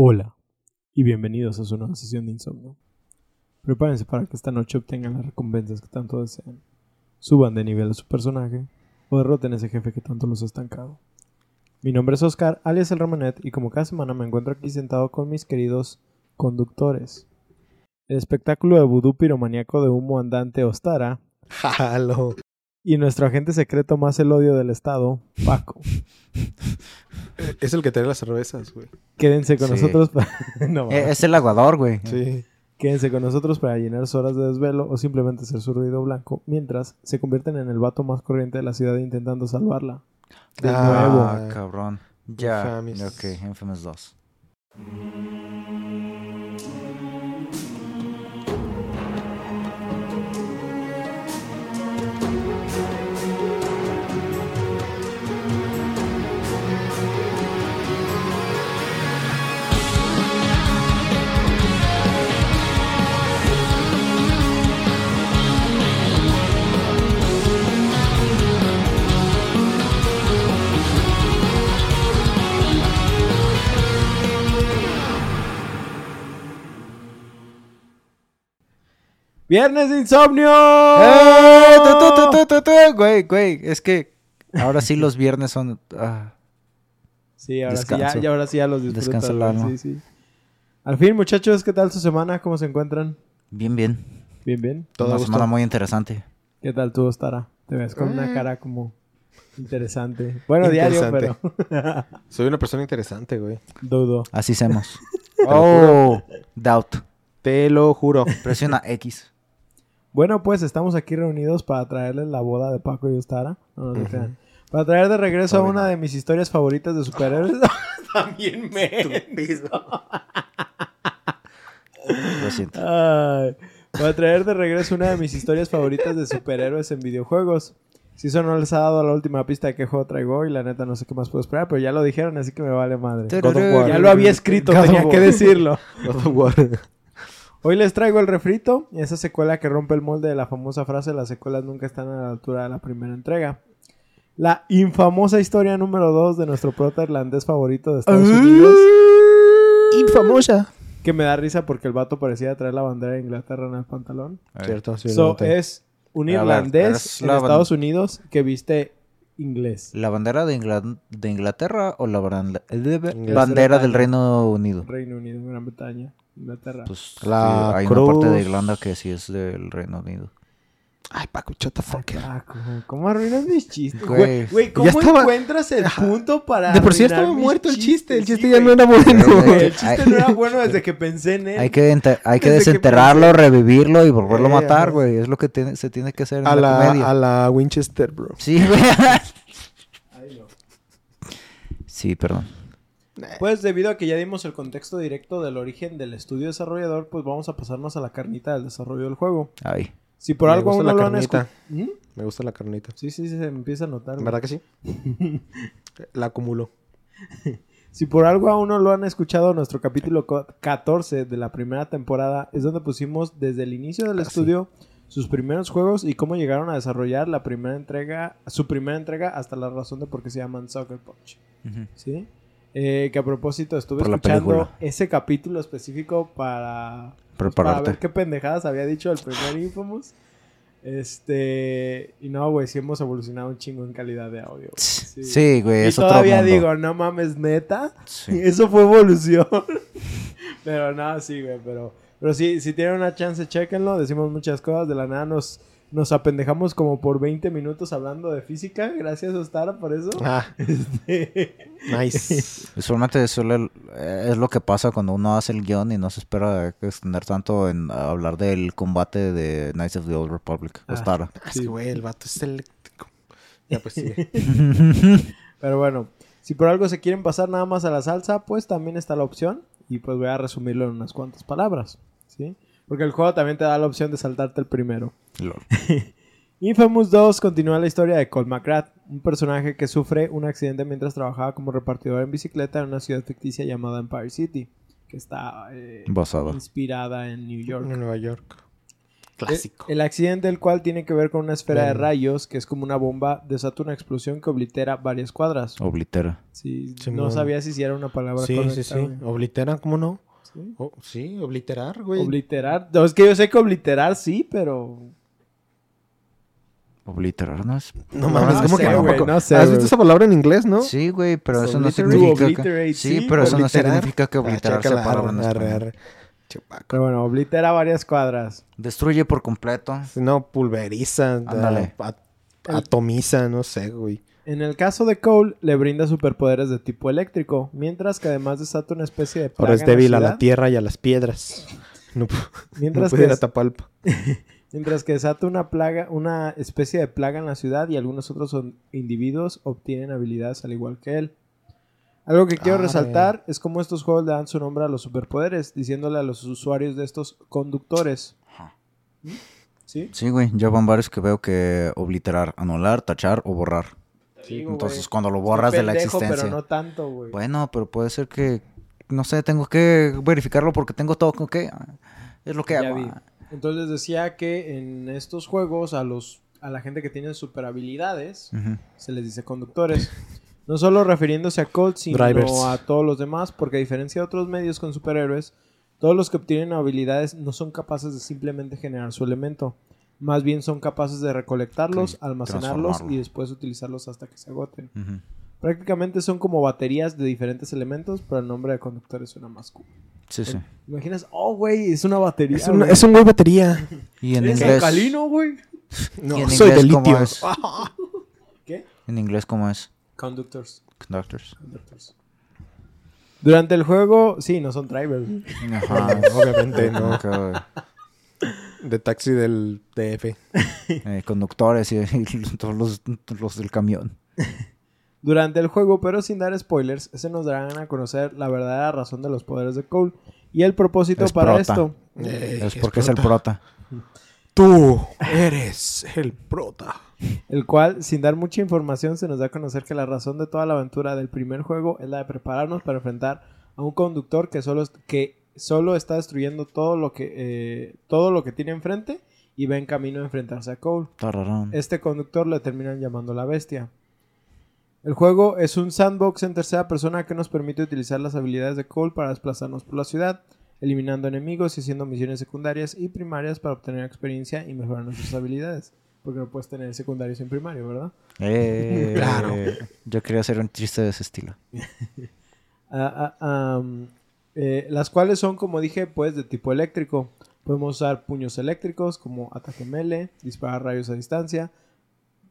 Hola y bienvenidos a su nueva sesión de insomnio. Prepárense para que esta noche obtengan las recompensas que tanto desean. Suban de nivel a su personaje o derroten a ese jefe que tanto los ha estancado. Mi nombre es Oscar, alias el Ramonet, y como cada semana me encuentro aquí sentado con mis queridos conductores. El espectáculo de vudú piromaníaco de humo andante Ostara Jalo. Y nuestro agente secreto más el odio del estado, Paco. Es el que trae las cervezas, güey. Quédense con Sí. nosotros para... no. Eh, Es el aguador, güey. Sí. Quédense con nosotros para llenar sus horas de desvelo o simplemente hacer su ruido blanco mientras se convierten en el vato más corriente de la ciudad intentando salvarla. De Ah, nuevo. Ah, cabrón. Ya. Infamous. Ok, Infamous 2. ¡Viernes de insomnio! ¡Eh! Tu, tu, tu. Güey, güey. Es que ahora sí los viernes son. ah, Sí, ahora sí, ya, ya, ahora sí ya los disfrutas. Descansa el güey, alma. Sí, sí. Al fin, muchachos, ¿qué tal su semana? ¿Cómo se encuentran? bien, bien. Bien, bien. Todo Una semana muy interesante. ¿Qué tal tú, Ostara? Te ves con una Eh. cara como interesante. Bueno, diario, pero. Soy una persona interesante, güey. dudo. Así hacemos. oh, doubt. Te lo juro. Presiona X. Bueno, pues estamos aquí reunidos para traerles la boda de Paco y Ostara. No, crean. Para traer de regreso a una de mis historias favoritas de superhéroes. También me. Lo siento. Ay, voy a traer de regreso una de mis historias favoritas de superhéroes en videojuegos. Si eso no les ha dado la última pista de qué juego traigo y la neta no sé qué más puedo esperar, pero ya lo dijeron, así que me vale madre. God of War. Ya lo había escrito, God of tenía que War. decirlo. Hoy les traigo el refrito, esa secuela que rompe el molde de la famosa frase las secuelas nunca están a la altura de la primera entrega. La infamosa historia número 2 de nuestro prota irlandés favorito de Estados Unidos. Infamosa. Que me da risa porque el vato parecía traer la bandera de Inglaterra en el pantalón. Cierto, sí. So, es un irlandés en Estados Unidos que viste inglés. ¿La bandera de, Ingla- de Inglaterra o la bandera del Reino Unido? Reino Unido, Gran Bretaña, Inglaterra. Pues La sí, hay una parte de. Irlanda que sí es del Reino Unido. Ay, Paco, shut the fuck up. ¿cómo, arruinas mis chistes? Güey. Güey, güey, ¿cómo estaba- encuentras el punto para De por sí estaba muerto el chiste. El chiste Sí, ya no era bueno. Güey, El chiste no era bueno desde que pensé en él. Hay que, hay que Desde que desenterrarlo, revivirlo y volverlo a matar, güey. Es lo que tiene- se tiene que hacer en A la, la, comedia. a la Winchester, bro. Sí, güey. Ay, no. sí, perdón. Pues debido a que ya dimos el contexto directo del origen del estudio desarrollador, pues vamos a pasarnos a la carnita del desarrollo del juego. Ay. Si por Me algo gusta aún la no lo han escuchado... Me gusta la carnita. Sí, sí, se empieza a notar. güey. ¿Verdad que sí? La acumulo. Si por algo aún no lo han escuchado, nuestro capítulo co- 14 de la primera temporada es donde pusimos desde el inicio del Casi. estudio sus primeros juegos y cómo llegaron a desarrollar la primera entrega, su primera entrega hasta la razón de por qué se llaman Soccer Punch. ¿Sí? Eh, que a propósito estuve Por escuchando ese capítulo específico para, para Prepararte. ver qué pendejadas había dicho el primer Infamous. Este. Y no, güey, sí hemos evolucionado un chingo en calidad de audio. Sí. Sí, güey, Y otro todavía mundo. digo, no mames, neta. Sí. Eso fue evolución. pero nada, sí, güey. Pero, pero sí, si tienen una chance, chéquenlo. Decimos muchas cosas. De la nada nos, nos apendejamos como por 20 minutos hablando de física. Gracias, Ostara, por eso. Ah, Este, nice. Usualmente suele- eh, es lo que pasa cuando uno hace el guion y no se espera extender tanto en hablar del combate de Knights of the Old Republic. Ah. Ostara. Sí. güey, el vato es eléctrico. Ya, pues sí. pero bueno, si por algo se quieren pasar nada más a la salsa, pues también está la opción. Y pues voy a resumirlo en unas cuantas palabras. ¿Sí? Porque el juego también te da la opción de saltarte el primero. Infamous 2 continúa la historia de Cole McGrath, un personaje que sufre un accidente mientras trabajaba como repartidor en bicicleta en una ciudad ficticia llamada Empire City, que está eh, Basado. inspirada en New York. En Nueva York. Clásico. El accidente del cual tiene que ver con una esfera de rayos que es como una bomba, desata una explosión que oblitera varias cuadras. Oblitera. Sí, no Simón. sabía si era una palabra Sí, correcta. sí, sí. güey. Oblitera, ¿cómo no? ¿Sí? Oh, sí, obliterar, güey. Obliterar. No, es que yo sé que obliterar sí, pero. Obliterar, ¿no es? no mames, no ¿cómo sé, que no? güey, no sé, ¿Has güey. visto esa palabra en inglés, no? Sí, güey, pero eso no significa que... Sí, sí, pero eso no significa que obliterar sea palabra. Pero bueno, oblitera varias cuadras. Destruye por completo. No, pulveriza, Ándale. atomiza, no sé, güey. En el caso de Cole, le brinda superpoderes de tipo eléctrico, mientras que además desata una especie de plaga Ahora es débil a la tierra y a las piedras. No, Mientras puede que, ir a Tapalpa. mientras que desata una plaga, una especie de plaga en la ciudad y algunos otros individuos obtienen habilidades al igual que él. Algo que quiero Ah, resaltar es cómo estos juegos le dan su nombre a los superpoderes, diciéndole a los usuarios de estos conductores. Ajá. ¿Mm? ¿Sí? Sí, güey. Ya van varios que veo que obliterar, anular, tachar o borrar. Digo, Entonces, cuando lo borras de la existencia. Pero no tanto, güey. Bueno, pero puede ser que... No sé, tengo que verificarlo porque tengo todo con que... Es lo que Ya hago. vi. Entonces les decía que en estos juegos a los a la gente que tiene super habilidades se les dice conductores. No solo refiriéndose a Colt, sino Drivers. a todos los demás, porque a diferencia de otros medios con superhéroes, todos los que obtienen habilidades no son capaces de simplemente generar su elemento. Más bien son capaces de recolectarlos, Sí, almacenarlos y después utilizarlos hasta que se agoten. Prácticamente son como baterías de diferentes elementos, pero el nombre de conductores suena más cool. Sí, sí. Imaginas, oh, güey, es una batería. Es un, güey. es un güey batería. Y en ¿Es inglés... alcalino, güey? No, ¿Y en soy de litio. es? ¿Qué? En inglés, ¿cómo es? Conductors. Conductors. Conductors. Durante el juego, sí, no son drivers. Ajá. Obviamente no. Ok, güey. De taxi del DF. Eh, conductores y, y todos los, los del camión. Durante el juego, pero sin dar spoilers, se nos darán a conocer la verdadera razón de los poderes de Cole y el propósito Es para prota. esto. Eh, es porque es el prota. Tú eres el prota. El cual, sin dar mucha información, se nos da a conocer que la razón de toda la aventura del primer juego es la de prepararnos para enfrentar a un conductor que solo, que solo está destruyendo todo lo que, eh, todo lo que tiene enfrente y va en camino a enfrentarse a Cole. Tararán. Este conductor le terminan llamando la bestia. El juego es un sandbox en tercera persona que nos permite utilizar las habilidades de Cole para desplazarnos por la ciudad, eliminando enemigos y haciendo misiones secundarias y primarias para obtener experiencia y mejorar nuestras habilidades. Porque no puedes tener secundario sin primario, ¿verdad? Eh, Claro. Yo quería hacer un chiste de ese estilo. Ah, ah, am, eh, las cuales son, como dije, pues de tipo eléctrico. Podemos usar puños eléctricos como ataque melee, disparar rayos a distancia.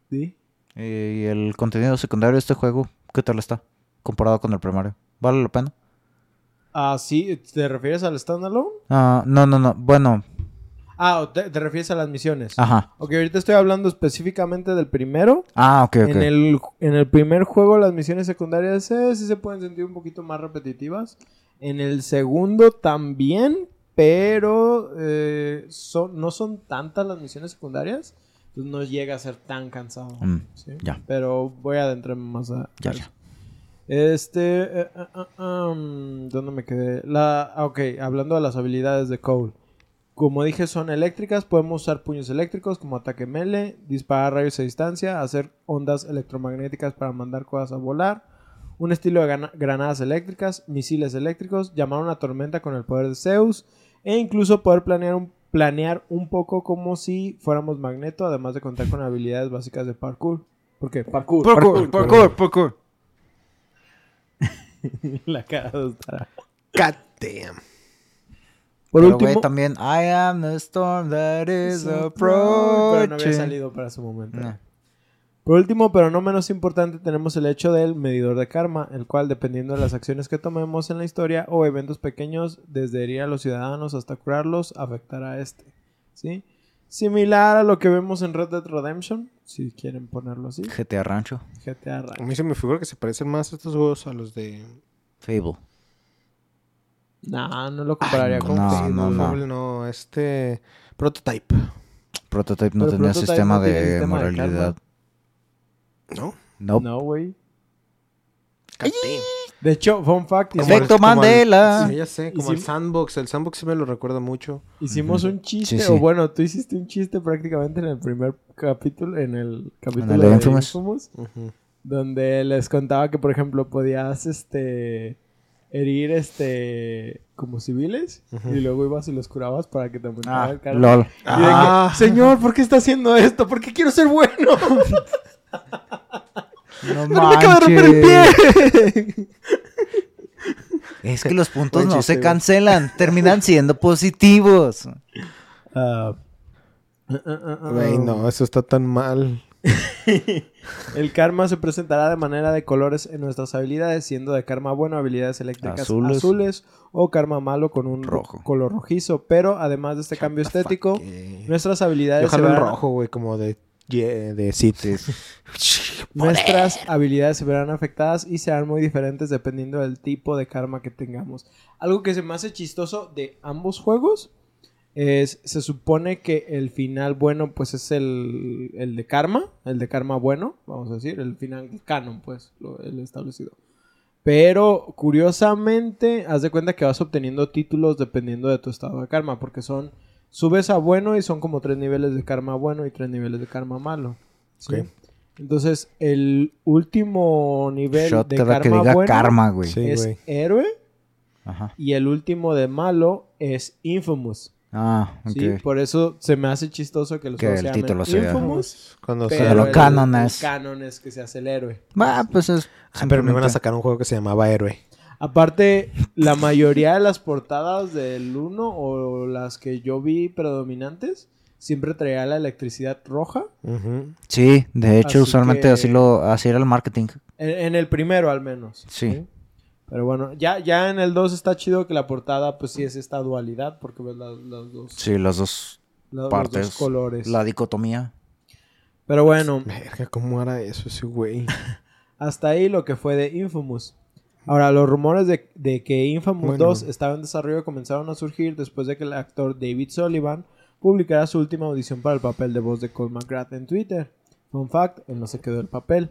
¿Sí? Eh, ¿Y el contenido secundario de este juego? ¿Qué tal está? Comparado con el primario. ¿Vale la pena? Ah, sí, ¿te refieres al standalone? Ah, no, no, no. Bueno, Ah, te, te refieres a las misiones. ajá. Ok, ahorita estoy hablando específicamente del primero. Ah, ok, ok. En, el, en el primer juego las misiones secundarias eh, sí se pueden sentir un poquito más repetitivas. En el segundo también, pero eh, son, no son tantas las misiones secundarias. Entonces no llega a ser tan cansado. Mm, ¿sí? ya. Pero voy a adentrarme más a... Ya, ya. Este... eh, ah, mm, ¿Dónde me quedé? La, ah, ok, hablando de las habilidades de Cole. Como dije, son eléctricas. Podemos usar puños eléctricos como ataque melee, disparar rayos a distancia, hacer ondas electromagnéticas para mandar cosas a volar, un estilo de granadas eléctricas, misiles eléctricos, llamar una tormenta con el poder de Zeus e incluso poder planear un, planear un poco como si fuéramos Magneto, además de contar con habilidades básicas de parkour. ¿Por qué? Parkour. Parkour, parkour, parkour. La cara de Ostara. God damn. Por Pero, último... güey, también I am the storm that is Pero approaching. no había salido para su momento. No. Por último, pero no menos importante, tenemos el hecho del medidor de karma, el cual, dependiendo de las acciones que tomemos en la historia o eventos pequeños, desde herir a los ciudadanos hasta curarlos, afectará a este. ¿Sí? Similar a lo que vemos en Red Dead Redemption, si quieren ponerlo así. GTA Rancho. GTA A Rally. mí se me figura que se parecen más estos juegos a los de. Fable. Nah, no lo compararía Ay, con no, Fable. no, no. Fable, no, este. Prototype. Prototype no Pero tenía Prototype sistema no de sistema de ¿No? Nope. No, güey. De hecho, fun fact, Efecto el- como el- Mandela. sí, ya sé, como el sandbox. El sandbox sí me lo recuerda mucho. hicimos un chiste, Sí, sí. o bueno, tú hiciste un chiste prácticamente en el primer capítulo, en el capítulo el de Infamous. Infamous, donde les contaba que, por ejemplo, podías, este, herir, este, como civiles, y luego ibas y los curabas para que te Ah, el karma. lol. Y de que, Ah. Señor, ¿por qué está haciendo esto? ¿Por qué quiero ser bueno? No ¡Me acaba de romper el pie! Es que los puntos no se cancelan, terminan siendo positivos. Ah, Güey, no, eso está tan mal. El karma se presentará de manera de colores en nuestras habilidades, siendo de karma bueno habilidades eléctricas azules, Azules. o karma malo con un ro- Rojo. color rojizo. Pero además de este cambio estético, Eh, nuestras Yo habilidades se jalo el verán, rojo, güey, como de, de City. nuestras habilidades se verán afectadas y serán muy diferentes dependiendo del tipo de karma que tengamos. Algo que se me hace chistoso de ambos juegos es, se supone que el final bueno pues es el, el de karma, el de karma bueno, vamos a decir, el final canon pues, lo, el establecido. Pero curiosamente, haz de cuenta que vas obteniendo títulos dependiendo de tu estado de karma, porque son, subes a bueno y son como tres niveles de karma bueno y tres niveles de karma malo. ¿sí? Entonces, el último nivel Shot de karma que diga bueno karma, güey. Sí, es güey. héroe Ajá. y el último de malo es infamous. Ah, ok. ¿sí? Por eso se me hace chistoso que los Que el se llamen título sea- infamous, Cuando pero se lo el- canon el es- canon es que se hace el héroe. Ah, pues es. Ah, pero me van a sacar un juego que se llamaba Héroe. Aparte, la mayoría de las portadas del 1 o las que yo vi predominantes siempre traía la electricidad roja. Sí, de hecho, Así usualmente que- así lo así era el marketing. En, en el primero al menos. Sí. Pero bueno, ya, ya en el 2 está chido que la portada pues sí es esta dualidad porque ves las, las dos, Sí, las dos la- los partes. dos colores. La dicotomía. Pero bueno, Verga, ¿cómo era eso ese güey? hasta ahí lo que fue de Infamous. Ahora, los rumores de, de que Infamous Bueno. 2 estaba en desarrollo comenzaron a surgir después de que el actor David Sullivan publicara su última audición para el papel de voz de Cole McGrath en Twitter. Fun fact, él no se quedó el papel.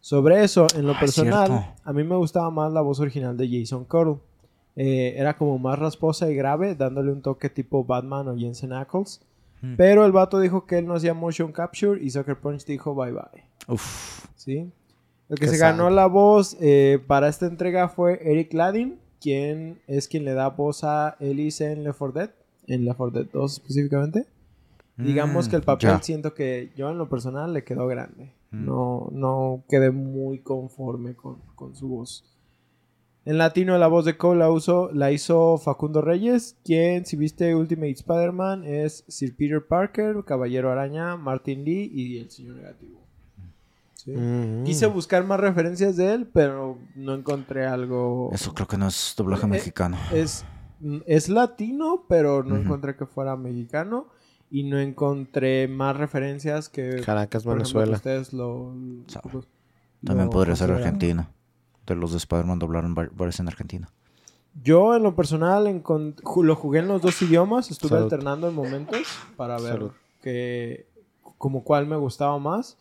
Sobre eso, en lo Ah, personal, a mí me gustaba más la voz original de Jason Curl. Eh, era como más rasposa y grave, dándole un toque tipo Batman o Jensen Ackles. Hmm. Pero el vato dijo que él no hacía motion capture y Sucker Punch dijo bye bye. Uf. ¿sí? El que Qué se sad. ganó la voz eh, para esta entrega fue Eric Ladin, quien es quien le da voz a Elise en Left 4 Dead, en Left 4 Dead 2 específicamente. Digamos Mm, que el papel ya. siento que yo en lo personal le quedó grande. Mm. No, no quedé muy conforme con, con su voz. En latino la voz de Cole la, usó- la hizo Facundo Reyes, quien si viste Ultimate Spider-Man es Sir Peter Parker, Caballero Araña, Martin Lee y el Señor Negativo. Sí. Mm. Quise buscar más referencias de él, pero no encontré algo. Eso creo que no es doblaje Eh, mexicano. Es, es latino, pero no encontré que fuera mexicano. Y no encontré más referencias que. Caracas, por ejemplo, que Venezuela. ustedes lo. Lo- También lo podría ser. Argentina. De los de Spider-Man doblaron var- varios en Argentina. Yo, en lo personal, lo jugué en los dos idiomas. Estuve Salud. alternando en momentos para ver que, como cuál me gustaba más.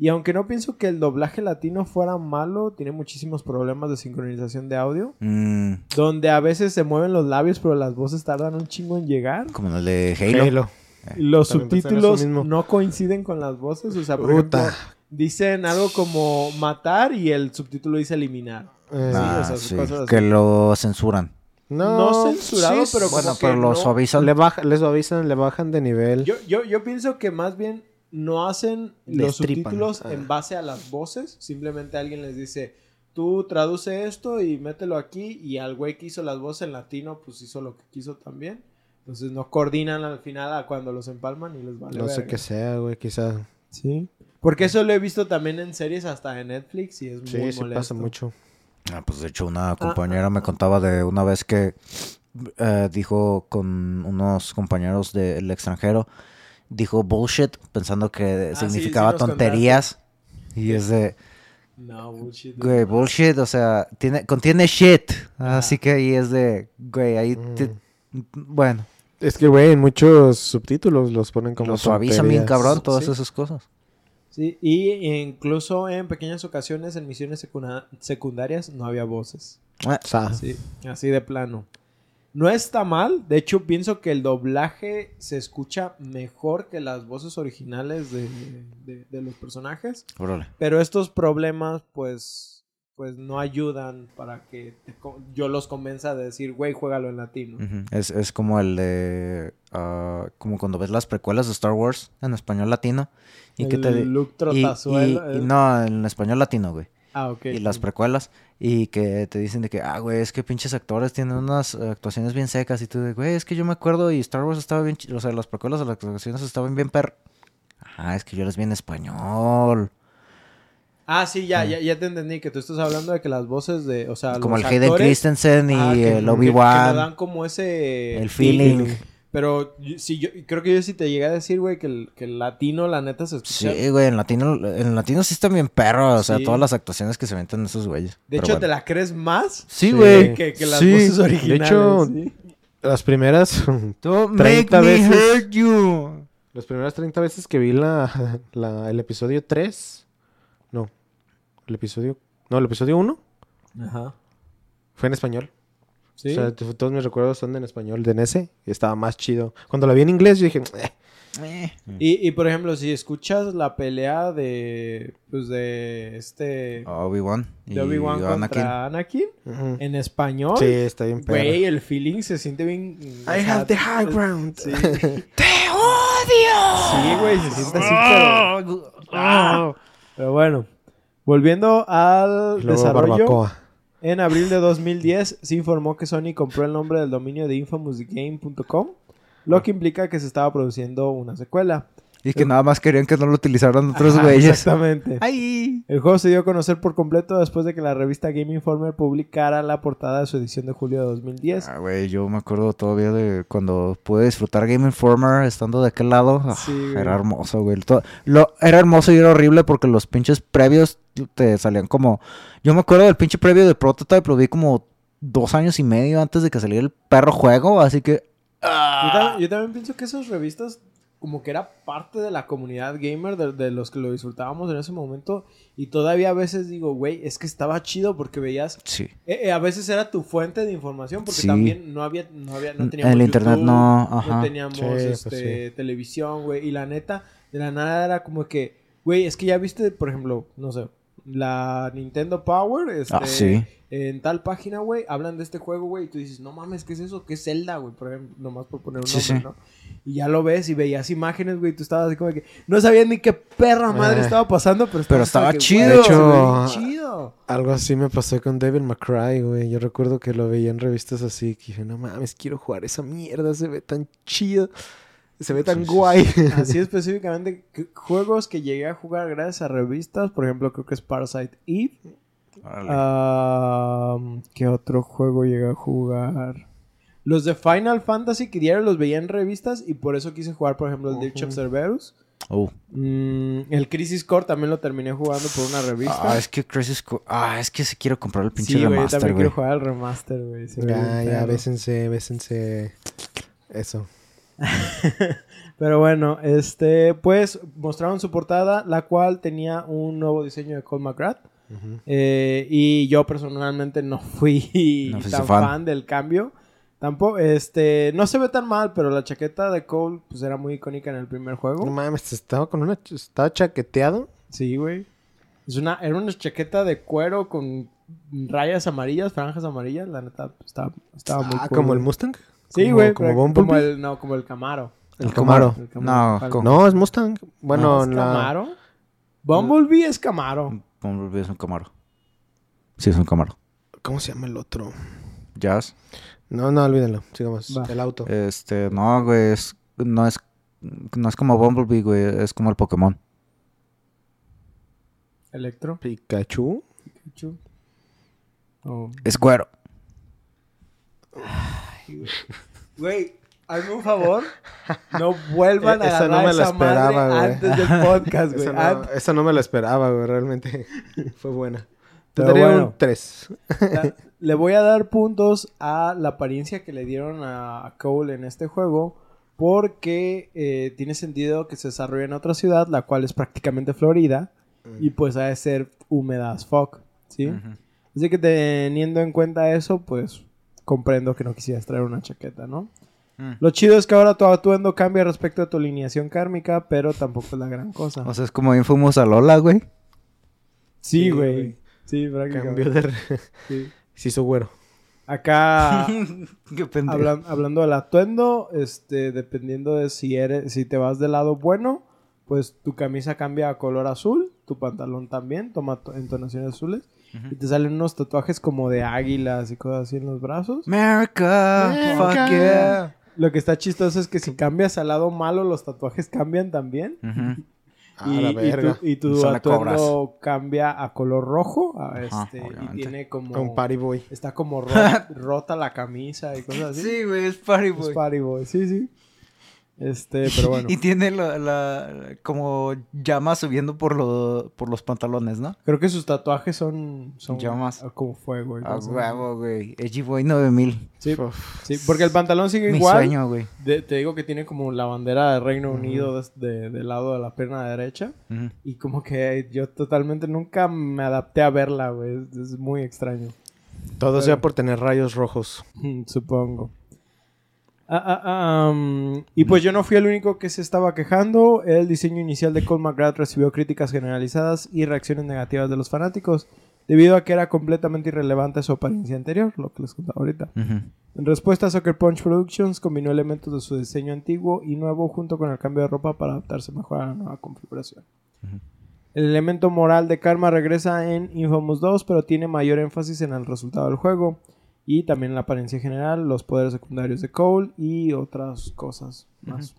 Y aunque no pienso que el doblaje latino fuera malo, tiene muchísimos problemas de sincronización de audio. Mm, Donde a veces se mueven los labios, pero las voces tardan un chingo en llegar. como el de Halo. Halo. Los pensé en subtítulos no coinciden con las voces. O sea, por ejemplo, dicen algo como matar y el subtítulo dice eliminar. Eh, Ah, o sea, sí, cosas así. que lo censuran. No censurado, sí, pero como Bueno, que pero lo no- suavizan. Le, baja, avisan, le bajan de nivel. Yo, yo, yo pienso que más bien no hacen los Destripan. subtítulos Ah. en base a las voces. Simplemente alguien les dice, tú traduce esto y mételo aquí. Y al güey que hizo las voces en latino, pues hizo lo que quiso también. Entonces no coordinan al final a cuando los empalman y les vale no sé qué sea, güey, quizás. Sí. Porque eso lo he visto también en series hasta en Netflix y es Sí, muy sí molesto. pasa mucho. Ah, pues de hecho una compañera me contaba de una vez que eh, dijo con unos compañeros del extranjero, dijo bullshit pensando que Ah, significaba sí tonterías. Y es de, No, bullshit. güey, bullshit, o sea, tiene, contiene shit. Así que ahí es de, güey, ahí, te- bueno, Es que, güey, en muchos subtítulos los ponen como lo suavizan bien cabrón todas Sí. esas cosas. Sí, y incluso en pequeñas ocasiones en misiones secundarias no había voces. Ah. Sí, así de plano. No está mal, de hecho pienso que el doblaje se escucha mejor que las voces originales de, de- de los personajes, órale. pero estos problemas pues, pues no ayudan para que te yo los convenza de decir, güey, juégalo en latino. Es, es como el de... ah, como cuando ves las precuelas de Star Wars en español latino. Y que te... Luke y- Trotazuelo, y- y no, en español latino, güey. Ah, ok. y las precuelas y que te dicen de que, ah, güey, es que pinches actores tienen unas actuaciones bien secas y tú de, güey, es que yo me acuerdo y Star Wars estaba bien, chi- o sea, las precuelas de las actuaciones estaban bien per... Ajá, es que yo les vi en español. Ah, sí, ya, ya, ya te entendí que tú estás hablando de que las voces de, o sea, Como el los Hayden actores, Christensen y ah, que- el que- Que, Obi-Wan, dan como ese... el feeling. Pero sí, yo creo que yo sí te llegué a decir, güey, que el, que el latino, la neta, se escucha... Sí, güey, en latino, en latino sí están bien perros, o sea, Sí. todas las actuaciones que se meten esos güeyes. De hecho, bueno. ¿te la crees más? Sí, güey. Que, que las Sí, voces de originales. hecho, ¿sí? Las primeras... Don't 30 make me veces. hurt you. Las primeras 30 veces que vi la, la- el episodio 3... No. El episodio... No, el episodio 1 Ajá. fue en español. Sí. O sea, t- todos mis recuerdos son en español de ese. Y estaba más chido. Cuando la vi en inglés, yo dije... "Eh". Eh. y, y, por ejemplo, si escuchas la pelea de... Pues de este... Obi-Wan de Obi-Wan Anakin. contra Anakin. En español. Sí, está bien. Güey, el feeling se siente bien... I have the high ground. Sí. ¡Te odio! Sí, güey, se siente así, pero... Ah. Pero bueno, volviendo al Luego desarrollo, barbacoa. En abril de 2010 se informó que Sony compró el nombre del dominio de infamousgame.com, lo que implica que se estaba produciendo una secuela. Y que nada más querían que no lo utilizaran otros Ajá, güeyes. Exactamente. ¡Ay! El juego se dio a conocer por completo después de que la revista Game Informer publicara la portada de su edición de julio de 2010. Ah, güey, yo me acuerdo todavía de cuando pude disfrutar Game Informer estando de aquel lado. Ah, Sí, güey. era hermoso, güey. Todo- lo, era hermoso y era horrible porque los pinches previos te salían como... Yo me acuerdo del pinche previo de Prototype, lo vi como dos años y medio antes de que saliera el perro juego, así que... Yo, tam- yo también pienso que esas revistas como que era parte de la comunidad gamer de, de los que lo disfrutábamos en ese momento y todavía a veces digo, güey, es que estaba chido porque veías Sí. eh, eh, a veces era tu fuente de información porque Sí. también no había no había no En teníamos el internet no, ajá. teníamos Sí, pues este televisión, güey, y la neta de la nada era como que, güey, es que ya viste, por ejemplo, no sé, la Nintendo Power, este, Ah, sí. en tal página, güey, hablan de este juego, güey, y tú dices, no mames, ¿qué es eso? ¿Qué es Zelda, güey? Por ejemplo, nomás por poner un Sí, nombre, sí. ¿no? Y ya lo ves y veías imágenes, güey, tú estabas así como que no sabías ni qué perra madre Eh. estaba pasando, pero, Pero estaba que, chido. De hecho, chido. Algo así me pasó con Devil McCray, güey. Yo recuerdo que lo veía en revistas así. Que dije, no mames, quiero jugar esa mierda. Se ve tan chido. Se ve tan Sí, sí, guay. Así específicamente, juegos que llegué a jugar gracias a revistas, por ejemplo, creo que es Parasite Eve. Ah, ¿Qué otro juego llegué a jugar? Los de Final Fantasy que diario los veía en revistas y por eso quise jugar, por ejemplo, el Dirge of Ujú. Cerberus. Oh. Mm, el Crisis Core también lo terminé jugando por una revista. Ah, es que Crisis Core... Ah, es que se quiero comprar el pinche sí, güey, yo remaster, también güey. quiero jugar el remaster, güey. ya, ya, bésense, bésense. Eso. Pero bueno, este, pues mostraron su portada, la cual tenía un nuevo diseño de Cole McGrath. Eh, y yo personalmente no fui No tan fan. fan. del cambio. Tampoco, este, no se ve tan mal, pero la chaqueta de Cole, pues era muy icónica en el primer juego. No mames, estaba con una. Estaba chaqueteado. Sí, güey. Es una, era una chaqueta de cuero con rayas amarillas, franjas amarillas. La neta, estaba, estaba muy Ah, cool, como el. Mustang. Sí, güey. Como como el, no, como el Camaro. El Camaro. El No, No, es Mustang. Bueno, ¿Es la- Camaro? Bumblebee es Camaro. Bumblebee es un Camaro. Sí, es un Camaro. ¿Cómo se llama el otro? Jazz. No, no, olvídenlo. Sigamos. Va. El auto. Este, no, güey, es, no es, no es como Bumblebee, güey, es como el Pokémon. Electro. Pikachu. Pikachu. Oh. Es cuero. Güey, hazme un favor. No vuelvan a Eh, esa no me la esa madre esperaba, güey. antes del podcast, güey. Esa no, esa no me la esperaba, güey. Realmente fue buena. Te Pero daría bueno. un 3. la- Le voy a dar puntos a la apariencia que le dieron a Cole en este juego. porque eh, tiene sentido que se desarrolle en otra ciudad, la cual es prácticamente Florida, y pues ha de ser húmeda as fuck, ¿sí? Así que teniendo en cuenta eso, pues comprendo que no quisieras traer una chaqueta, ¿no? Mm. Lo chido es que ahora tu atuendo cambia respecto a tu alineación kármica, pero tampoco es la gran cosa. O sea, es como bien fuimos a Lola, güey. sí, sí, güey. Sí, prácticamente. Cambió de... Sí. Se hizo güero. Acá Qué pendejo. Hablan- hablando del atuendo, este, dependiendo de si eres, si te vas del lado bueno, pues tu camisa cambia a color azul, tu pantalón también toma to- entonaciones azules y te salen unos tatuajes como de águilas y cosas así en los brazos. America, fuck yeah. Lo que está chistoso es que si cambias al lado malo, los tatuajes cambian también. Ujú. A Y, la y tu, y tu atuendo cambia a color rojo. a Ajá, este, y obviamente. tiene como. Con party boy. Está como ro- rota la camisa y cosas así. Sí, güey, es party Es boy. party boy, sí, sí. Este, pero bueno. Y tiene la, la- como llamas subiendo por, lo, por los pantalones, ¿no? Creo que sus tatuajes son, son Llamas. como fuego. y A cosas. huevo, güey. Edgy Boy 9000. Sí, Uf. sí, porque el pantalón sigue Mi igual. sueño, güey. De- te digo que tiene como la bandera del Reino Unido de- del lado de la pierna derecha. Y como que yo totalmente nunca me adapté a verla, güey. Es, es muy extraño. Todo Pero- sea por tener rayos rojos. Supongo. Ah, ah, ah, um, y pues yo no fui el único que se estaba quejando. El diseño inicial de Cole McGrath recibió críticas generalizadas y reacciones negativas de los fanáticos, debido a que era completamente irrelevante a su apariencia anterior, lo que les contaba ahorita. En respuesta, Soccer Punch Productions combinó elementos de su diseño antiguo y nuevo junto con el cambio de ropa para adaptarse mejor a la nueva configuración. El elemento moral de Karma regresa en Infamous 2, pero tiene mayor énfasis en el resultado del juego y también la apariencia general, los poderes secundarios de Cole y otras cosas más.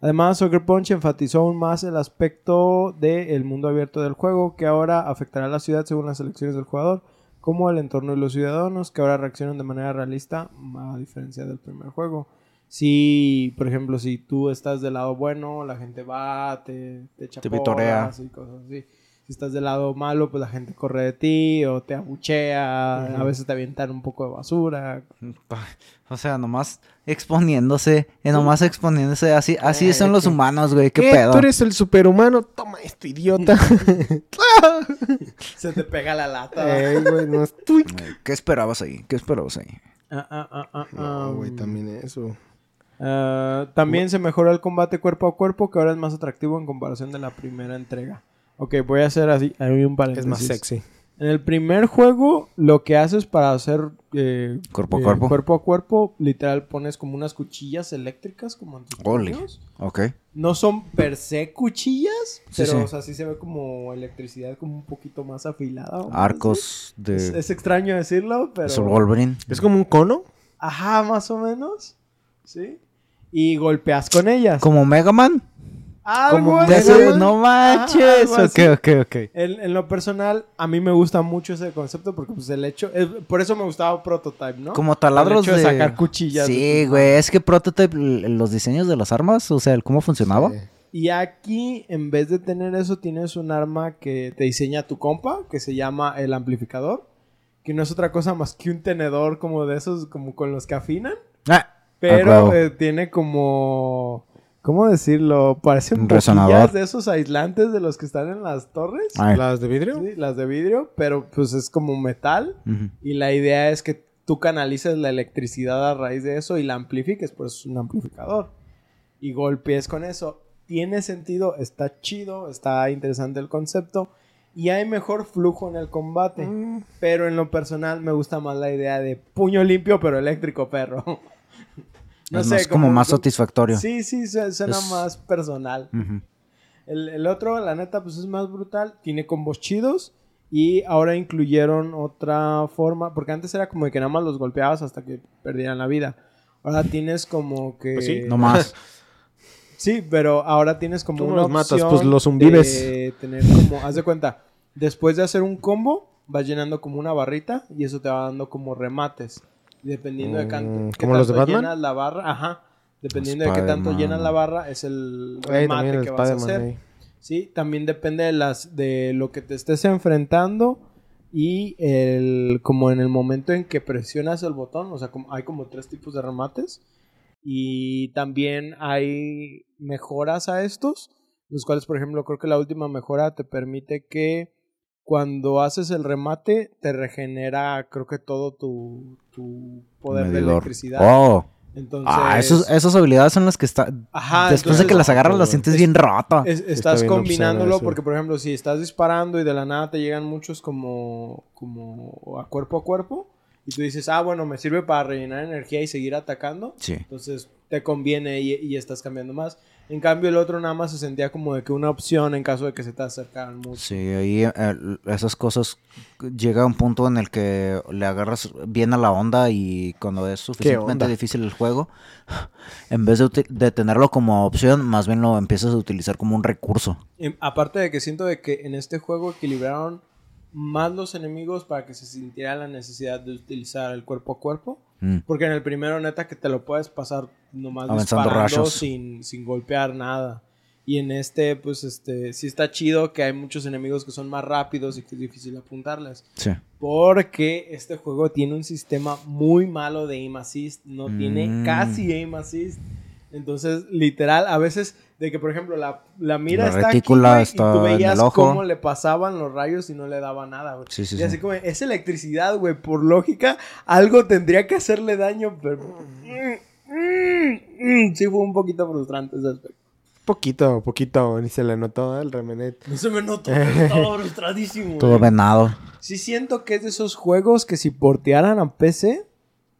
Además, Soccer Punch enfatizó aún más el aspecto del mundo abierto del juego, que ahora afectará a la ciudad según las elecciones del jugador, como el entorno y los ciudadanos, que ahora reaccionan de manera realista, a diferencia del primer juego. Si, por ejemplo, si tú estás del lado bueno, la gente va, te, te echa Te vitorea. porras y cosas así. Si estás del lado malo, pues la gente corre de ti o te abuchea, a veces te avientan un poco de basura. O sea, nomás exponiéndose, eh, nomás exponiéndose. Así, así Eh, son los humanos, güey. ¿Qué, ¿Qué? pedo? ¿Tú eres el superhumano? Toma esto, idiota. Se te pega la lata. Ey, güey, no. Eh, ¿Qué esperabas ahí? ¿Qué esperabas ahí? Ah, ah, ah, ah, No, güey, um, también eso. Ah, también se mejoró el combate cuerpo a cuerpo, que ahora es más atractivo en comparación de la primera entrega. Ok, voy a hacer así, hay un Es paréntesis. más sexy. En el primer juego, lo que haces para hacer eh, Cuerpo a eh, cuerpo. cuerpo a cuerpo, literal pones como unas cuchillas eléctricas como en tus puños. Ok. No son per se cuchillas, Sí, pero sí. o sea, sí se ve como electricidad como un poquito más afilada. Arcos. Es, de... es extraño decirlo, pero... Es Wolverine. ¿Es como un cono? Ajá, más o menos. ¿Sí? Y golpeas con ellas. ¿Como Mega Man? Algo así. Hace-. No manches. algo Ok, ok, ok. En, en lo personal, a mí me gusta mucho ese concepto porque pues el hecho... es- por eso me gustaba Prototype, ¿no? Como taladros El hecho de... de sacar cuchillas Sí, güey. Es que Prototype, los diseños de las armas, o sea, el cómo funcionaba. Sí. Y aquí, en vez de tener eso, tienes un arma que te diseña tu compa, que se llama el amplificador. Que no es otra cosa más que un tenedor como de esos, como con los que afinan. Ah, Pero eh, tiene como... ¿Cómo decirlo? Parecen Un boquillas resonador. de esos aislantes de los que están en las torres. Ay. ¿Las de vidrio? Sí, las de vidrio, pero pues es como metal. Ujú. Y la idea es que tú canalices la electricidad a raíz de eso y la amplifiques, pues es un amplificador. Y golpees con eso. Tiene sentido, está chido, está interesante el concepto. Y hay mejor flujo en el combate. Mm. Pero en lo personal me gusta más la idea de puño limpio pero eléctrico, perro. es más, como más satisfactorio. Sí, sí, su- suena Es- más personal. El, el otro, la neta, pues es más brutal. Tiene combos chidos. Y ahora incluyeron otra forma. Porque antes era como que nada más los golpeabas hasta que perdieran la vida. Ahora tienes como que. Pues sí, No más. Sí, pero ahora tienes como Tú no una los matas, opción pues los zumbives. de tener como, haz de cuenta, después de hacer un combo, vas llenando como una barrita y eso te va dando como remates. Dependiendo de Mm, can- qué ¿como los de Batman? llenas la barra, ajá. Dependiendo de qué tanto llenas la barra, es el Ey, remate el que vas a hacer. ey. Sí, también depende de las de lo que te estés enfrentando y el como en el momento en que presionas el botón, o sea, como, hay como tres tipos de remates. Y también hay mejoras a estos, los cuales, por ejemplo, creo que la última mejora te permite que cuando haces el remate te regenera, creo que todo tu, tu poder de electricidad. Oh. Entonces, Ah, esos- esas habilidades son las que están. Ajá, Después de que las agarras, las sientes bien rota. Es- Está estás bien combinándolo porque, por ejemplo, si estás disparando y de la nada te llegan muchos como, como a cuerpo a cuerpo y tú dices, ah, bueno, me sirve para rellenar energía y seguir atacando, Sí. entonces te conviene y, y estás cambiando más. En cambio, el otro nada más se sentía como de que una opción en caso de que se te acercaran mucho. Sí, ahí eh, esas cosas llega a un punto en el que le agarras bien a la onda y cuando es suficientemente difícil el juego, en vez de, de tenerlo como opción, más bien lo empiezas a utilizar como un recurso. Y aparte de que siento de que en este juego equilibraron más los enemigos para que se sintiera la necesidad de utilizar el cuerpo a cuerpo. Mm. Porque en el primero, neta, que te lo puedes pasar nomás Avanzando disparando rayos. sin, sin golpear nada. Y en este, pues, este, sí está chido que hay muchos enemigos que son más rápidos y que es difícil apuntarles. Sí. Porque este juego tiene un sistema muy malo de aim assist. No tiene Mm. casi aim assist. Entonces, literal, a veces de que, por ejemplo, la, la mira La está retícula aquí, güey, está y tú en veías el ojo. cómo le pasaban los rayos y no le daba nada, güey. Sí, sí, y sí. así como, es electricidad, güey. Por lógica, algo tendría que hacerle daño, pero... Sí fue un poquito frustrante ese aspecto. Poquito, poquito, ni se le notó el remenet. No se me notó, pero estaba frustradísimo. Todo venado. Sí siento que es de esos juegos que si portearan a PC,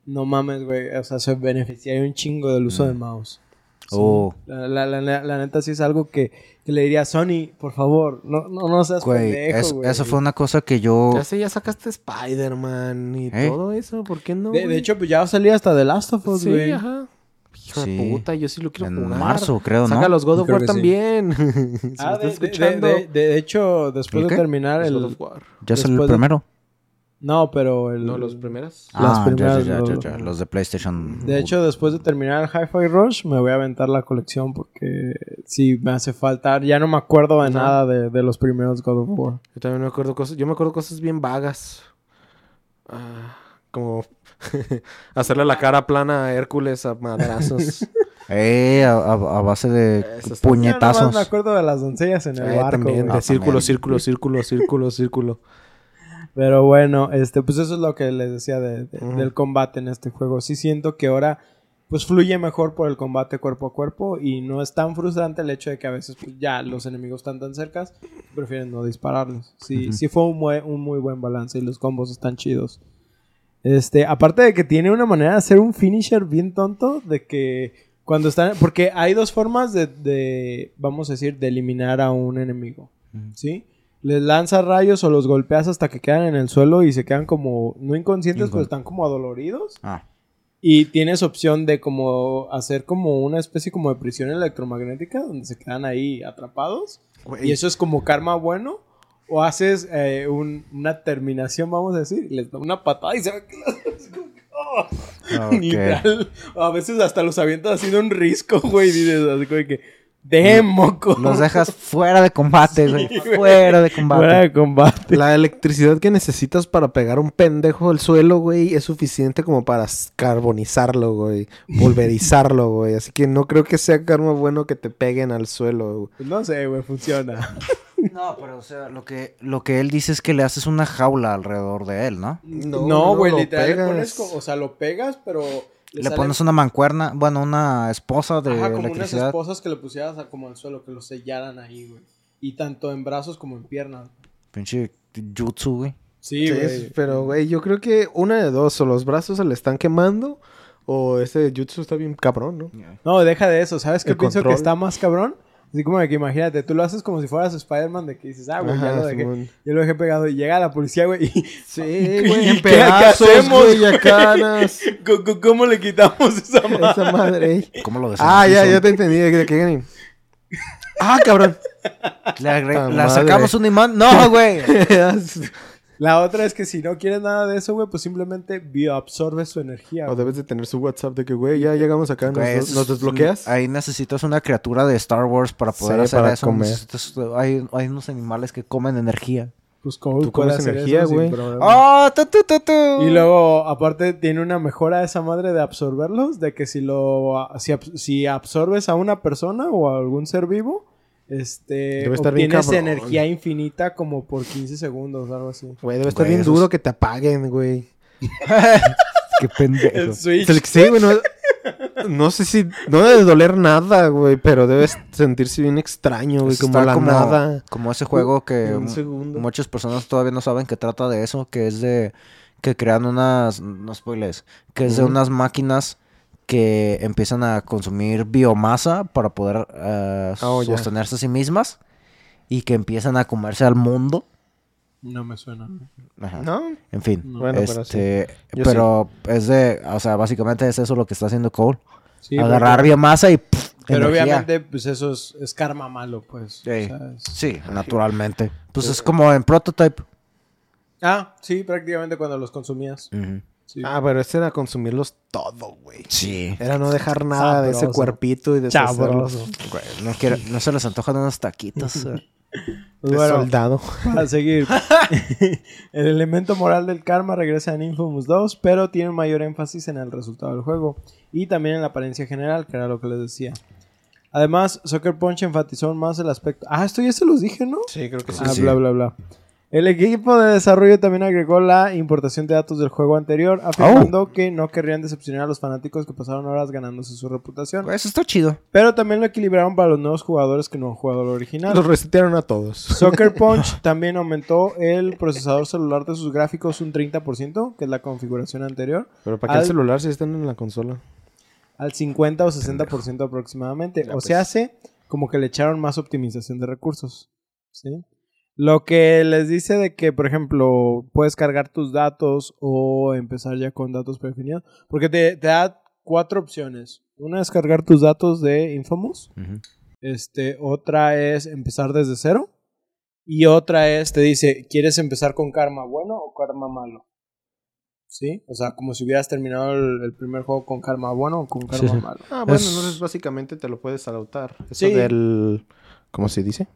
no mames, güey. O sea, se beneficiaría un chingo del uso del mouse. Sí. Oh. La, la- la- neta sí es algo que, que le diría a Sony, por favor, no, no, no seas Güey, pendejo, es- güey. eso fue una cosa que yo... Ya sé, ya sacaste Spider-Man y ¿Eh? todo eso, ¿por qué no? De, hecho, pues ya salía hasta The Last of Us, sí, güey. ajá. Hijo Sí. de puta, yo sí lo quiero En jugar. marzo, creo, ¿no? Saca los God of War también. si Ah, me de, estás de- escuchando. de- de- de hecho, después ¿El de terminar los God el... of War. ¿Ya salió el primero? No, pero el... No, los primeros. Las ah, primeras, ya, ya, ya, lo- ya, Los de PlayStation. De hecho, después de terminar el Hi-Fi Rush, me voy a aventar la colección porque sí me hace falta. Ya no me acuerdo de nada de, de los primeros God of War. Yo también me acuerdo cosas. Yo me acuerdo cosas bien vagas. Ah, como hacerle la cara plana a Hércules a madrazos. Eh, a, base de Eso está- Yo puñetazos. nomás me acuerdo de las doncellas en el Eh, barco. también, de círculo, también. círculo, círculo, círculo, círculo. Pero bueno, este, pues eso es lo que les decía de- del combate en este juego. Sí siento que ahora pues fluye mejor por el combate cuerpo a cuerpo y no es tan frustrante el hecho de que a veces pues, ya los enemigos están tan cercas, prefieren no dispararles. Sí, sí fue un, buen- un muy buen balance y los combos están chidos. Este, aparte de que tiene una manera de hacer un finisher bien tonto, de que cuando están, porque hay dos formas de, de, vamos a decir, de eliminar a un enemigo. ¿sí? Les lanzas rayos o los golpeas hasta que quedan en el suelo y se quedan como, no inconscientes, Incon- pero están como adoloridos. Ah, Y tienes opción de como hacer como una especie como de prisión electromagnética donde se quedan ahí atrapados. Y eso es como karma bueno. O haces eh, un- una terminación, vamos a decir, y les da una patada y se ve que las- ok. Literal. A veces hasta los avientas de un risco, güey. Y dices así como que, de moco. Los dejas fuera de combate, güey. Sí, güey. Fuera de combate. Fuera de combate. La electricidad que necesitas para pegar un pendejo al suelo, güey, es suficiente como para carbonizarlo, güey. Pulverizarlo, güey. Así que no creo que sea karma bueno que te peguen al suelo, güey. Pues no sé, güey, funciona. No, pero o sea, lo que, lo que él dice es que le haces una jaula alrededor de él, ¿no? No, No, güey, literal le pegas. pones, co- o sea, lo pegas, pero Le, pones una mancuerna, bueno, una esposa de Ajá, como unas electricidad. esposas que le pusieras a- como al suelo, que lo sellaran ahí, güey. Y tanto en brazos como en piernas. Pinche jutsu, güey. Sí, Sí, güey. es- pero, güey, yo creo que una de dos, o los brazos se le están quemando, o ese jutsu está bien cabrón, ¿no? No, deja de eso. ¿Sabes qué pienso control. que está más cabrón? Así como de que imagínate, tú lo haces como si fueras Spider-Man, de que dices, ah, güey, ya lo dejé. Simón. Ya lo dejé pegado. Y llega la policía, güey, y... Sí, ¿Y güey, qué- en qué pedazos, hacemos, güey, güey? acá, nas- ¿Cómo- cómo- ¿Cómo le quitamos esa madre? Esa madre. ¿Cómo lo Ah, ya, ya te entendí. de que- Ah, cabrón. Le, madre. sacamos un imán. No, güey. La otra es que si no quieres nada de eso, güey, pues simplemente bioabsorbes su energía. o güey. debes de tener su WhatsApp de que, güey, ya llegamos acá, nos, es- nos desbloqueas. Ahí necesitas una criatura de Star Wars para poder Sí, hacer para eso. comer. Necesitas- hay, hay unos animales que comen energía. pues Cole Tú comes energía, güey. problema. ¡Oh! tu, tu, tu, tu! Y luego, aparte, tiene una mejora esa madre de absorberlos, de que si lo si, si absorbes a una persona o a algún ser vivo, este Debe estar bien obtienes cabrón. energía infinita como por 15 segundos, algo así. Güey, debe estar Güey, bien duro que te apaguen, güey. ¡Qué pendejo! Switch. Sí, güey, no, no sé si... No debe doler nada, güey, pero debes sentirse bien extraño, güey, como la nada. Como ese juego que muchas personas todavía no saben que trata de eso, que es de que crean unas, no spoilers, que es de unas máquinas que empiezan a consumir biomasa para poder eh, oh, sostenerse a sí mismas y que empiezan a comerse al mundo. No me suena. Ajá. ¿No? En fin, No. Bueno, pero sí. este, Yo pero es de, o sea, básicamente es eso lo que está haciendo Cole. Sí, Agarrar porque- biomasa y pff, Pero energía. obviamente, pues eso es, es karma malo, pues. Sí. O sea, es- Sí, naturalmente. Pues es como en Prototype. Ah, sí, prácticamente cuando los consumías. Ujú. Sí. Ah, pero este era consumirlos todo, güey. Sí. Era no dejar nada de ese cuerpito y deshacerlos. Sabroso. Güey, no, quiero- no se les antojan unos taquitos. eh. De bueno, soldado. Para seguir. el elemento moral del karma regresa en Infamous 2, pero tiene mayor énfasis en el resultado del juego y también en la apariencia general, que era lo que les decía. Además, Soccer Punch enfatizó más el aspecto. Ah, esto ya se los dije, ¿no? Sí, creo que sí. ah, sí. bla, bla, bla. El equipo de desarrollo también agregó la importación de datos del juego anterior, afirmando que no querrían decepcionar a los fanáticos que pasaron horas ganándose su reputación. Eso está chido. Pero también lo equilibraron para los nuevos jugadores que no han jugado el original. Los resetearon a todos. Soccer Punch también aumentó el procesador celular de sus gráficos un 30%, que es la configuración anterior, Pero ¿para qué Al- el celular si están en la consola? al 50 o 60% aproximadamente. Ya, o pues. se hace como que le echaron más optimización de recursos. ¿sí? Lo que les dice de que, por ejemplo, puedes cargar tus datos o empezar ya con datos predefinidos. Porque te, te da cuatro opciones. Una es cargar tus datos de Infamous. Este, otra es empezar desde cero. Y otra es, te dice, ¿quieres empezar con karma bueno o karma malo? ¿Sí? O sea, como si hubieras terminado el, el primer juego con karma bueno o con karma Sí, sí. malo. Ah, bueno, Es- entonces básicamente te lo puedes adoptar. Eso Sí. del... ¿Cómo se dice?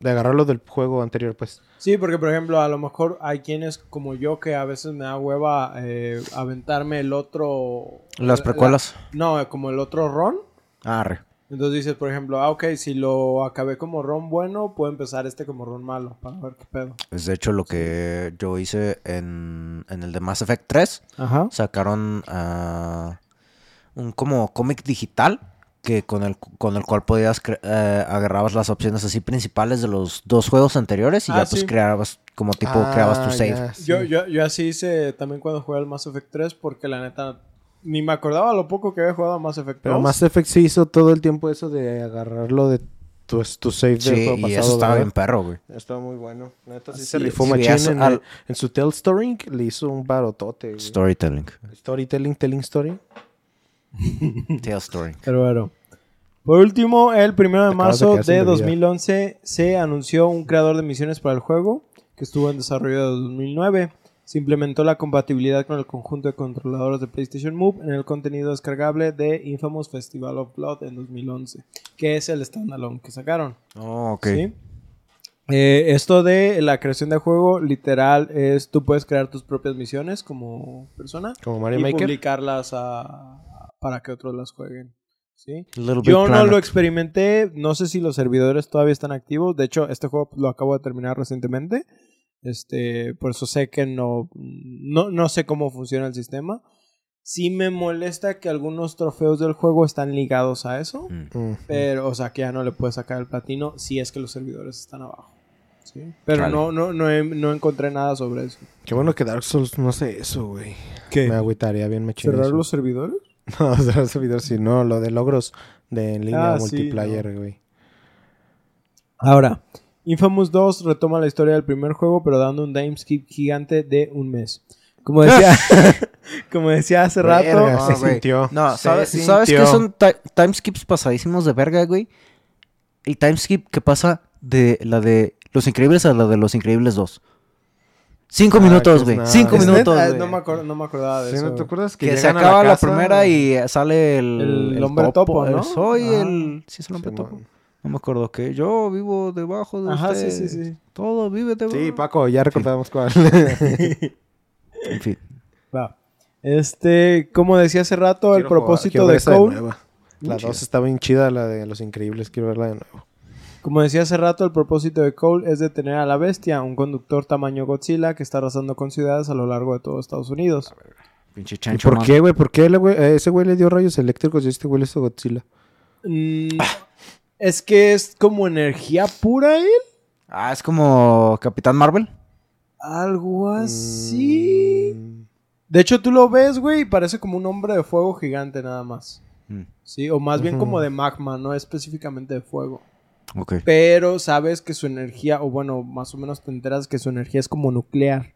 De agarrarlo del juego anterior, pues. Sí, porque por ejemplo, a lo mejor hay quienes como yo que a veces me da hueva eh, aventarme el otro... Las la- precuelas. no, como el otro ron. Arre. Entonces dices, por ejemplo, ah, ok, si lo acabé como ron bueno, puedo empezar este como ron malo para ver qué pedo. Es de hecho lo que yo hice en, en el de Mass Effect 3. Ajá. Sacaron ah, un como cómic digital que con el, con el cual podías eh, agarrabas las opciones así principales de los dos juegos anteriores y Ah, ya pues creabas como tipo Ah, creabas tu save. sí. Yo, yo, yo así hice también cuando jugué al Mass Effect 3 porque la neta ni me acordaba lo poco que había jugado a Mass Effect 2. Pero Mass Effect sí hizo todo el tiempo eso de agarrarlo de tu, tu save del Sí, juego y pasado. eso estaba ¿verdad? bien perro, güey. Estaba muy bueno. La Neta sí se rifó en, al- en su Tell Story. Le hizo un barotote. güey. Storytelling. Storytelling, telling story. Tale story. Pero bueno. Por último, el primero de Te acabas de marzo de bebida. 2011 se anunció un creador de misiones para el juego que estuvo en desarrollo de 2009. Se implementó la compatibilidad con el conjunto de controladores de PlayStation Move en el contenido descargable de Infamous Festival of Blood en 2011, que es el standalone que sacaron. Oh, ok. ¿sí? Eh, esto de la creación de juego, literal, es tú puedes crear tus propias misiones como persona Como Mario y Maker. publicarlas a- para que otros las jueguen. ¿sí? Yo no lo experimenté, no sé si los servidores todavía están activos. De hecho, este juego lo acabo de terminar recientemente. Este, por eso sé que no, no, no sé cómo funciona el sistema. Sí me molesta que algunos trofeos del juego están ligados a eso. Mm. Pero, o sea, que ya no le puedes sacar el platino si es que los servidores están abajo. ¿sí? Pero no, no, no, he- no encontré nada sobre eso. Qué bueno que Dark Souls no sé eso, güey. ¿Qué? Me agüitaría bien machín ¿Cerrar eso. los servidores? No, cerrar servidores, sí. No, lo de logros de en línea Ah, sí, multiplayer, güey. Ahora, Infamous 2 retoma la historia del primer juego, pero dando un timeskip gigante de un mes. Como decía, como decía hace rato, Verga, Ah, se güey. sintió. No, Se ¿sabes, ¿sabes qué sintió. son ti- timeskips pasadísimos de verga, güey? El timeskip que pasa de la de Los Increíbles a la de Los Increíbles 2. Cinco Ah, minutos, que güey. Cinco Es minutos, no, me acuer- no me acordaba de Sí, eso. ¿No te acuerdas que, Que se acaba la, casa? primera y sale el... El hombre topo, ¿no? Soy Ah. el... Sí, es el hombre topo. No me acuerdo qué. Yo vivo debajo de Ajá, sí, usted. sí, sí. Todo vive debajo. Sí, Paco, ya recordamos cuál. En fin. Va. Este, como decía hace rato, el Quiero propósito de Cole. La chida. 2 está bien chida, la de Los Increíbles. Quiero verla de nuevo. Como decía hace rato, el propósito de Cole es detener a la bestia, un conductor tamaño Godzilla que está arrasando con ciudades a lo largo de todo Estados Unidos. Pinche ¿Y chancho. por man. qué, güey? ¿Por qué güey, a ese güey le dio rayos eléctricos y este güey le hizo Godzilla? Mm, es que es como energía pura él. Ah, es como Capitán Marvel. Algo así. Mm, De hecho, tú lo ves, güey, y parece como un hombre de fuego gigante nada más. Mm, Sí, o más bien como de magma, no específicamente de fuego. Ok. Pero sabes que su energía, o bueno, más o menos te enteras que su energía es como nuclear.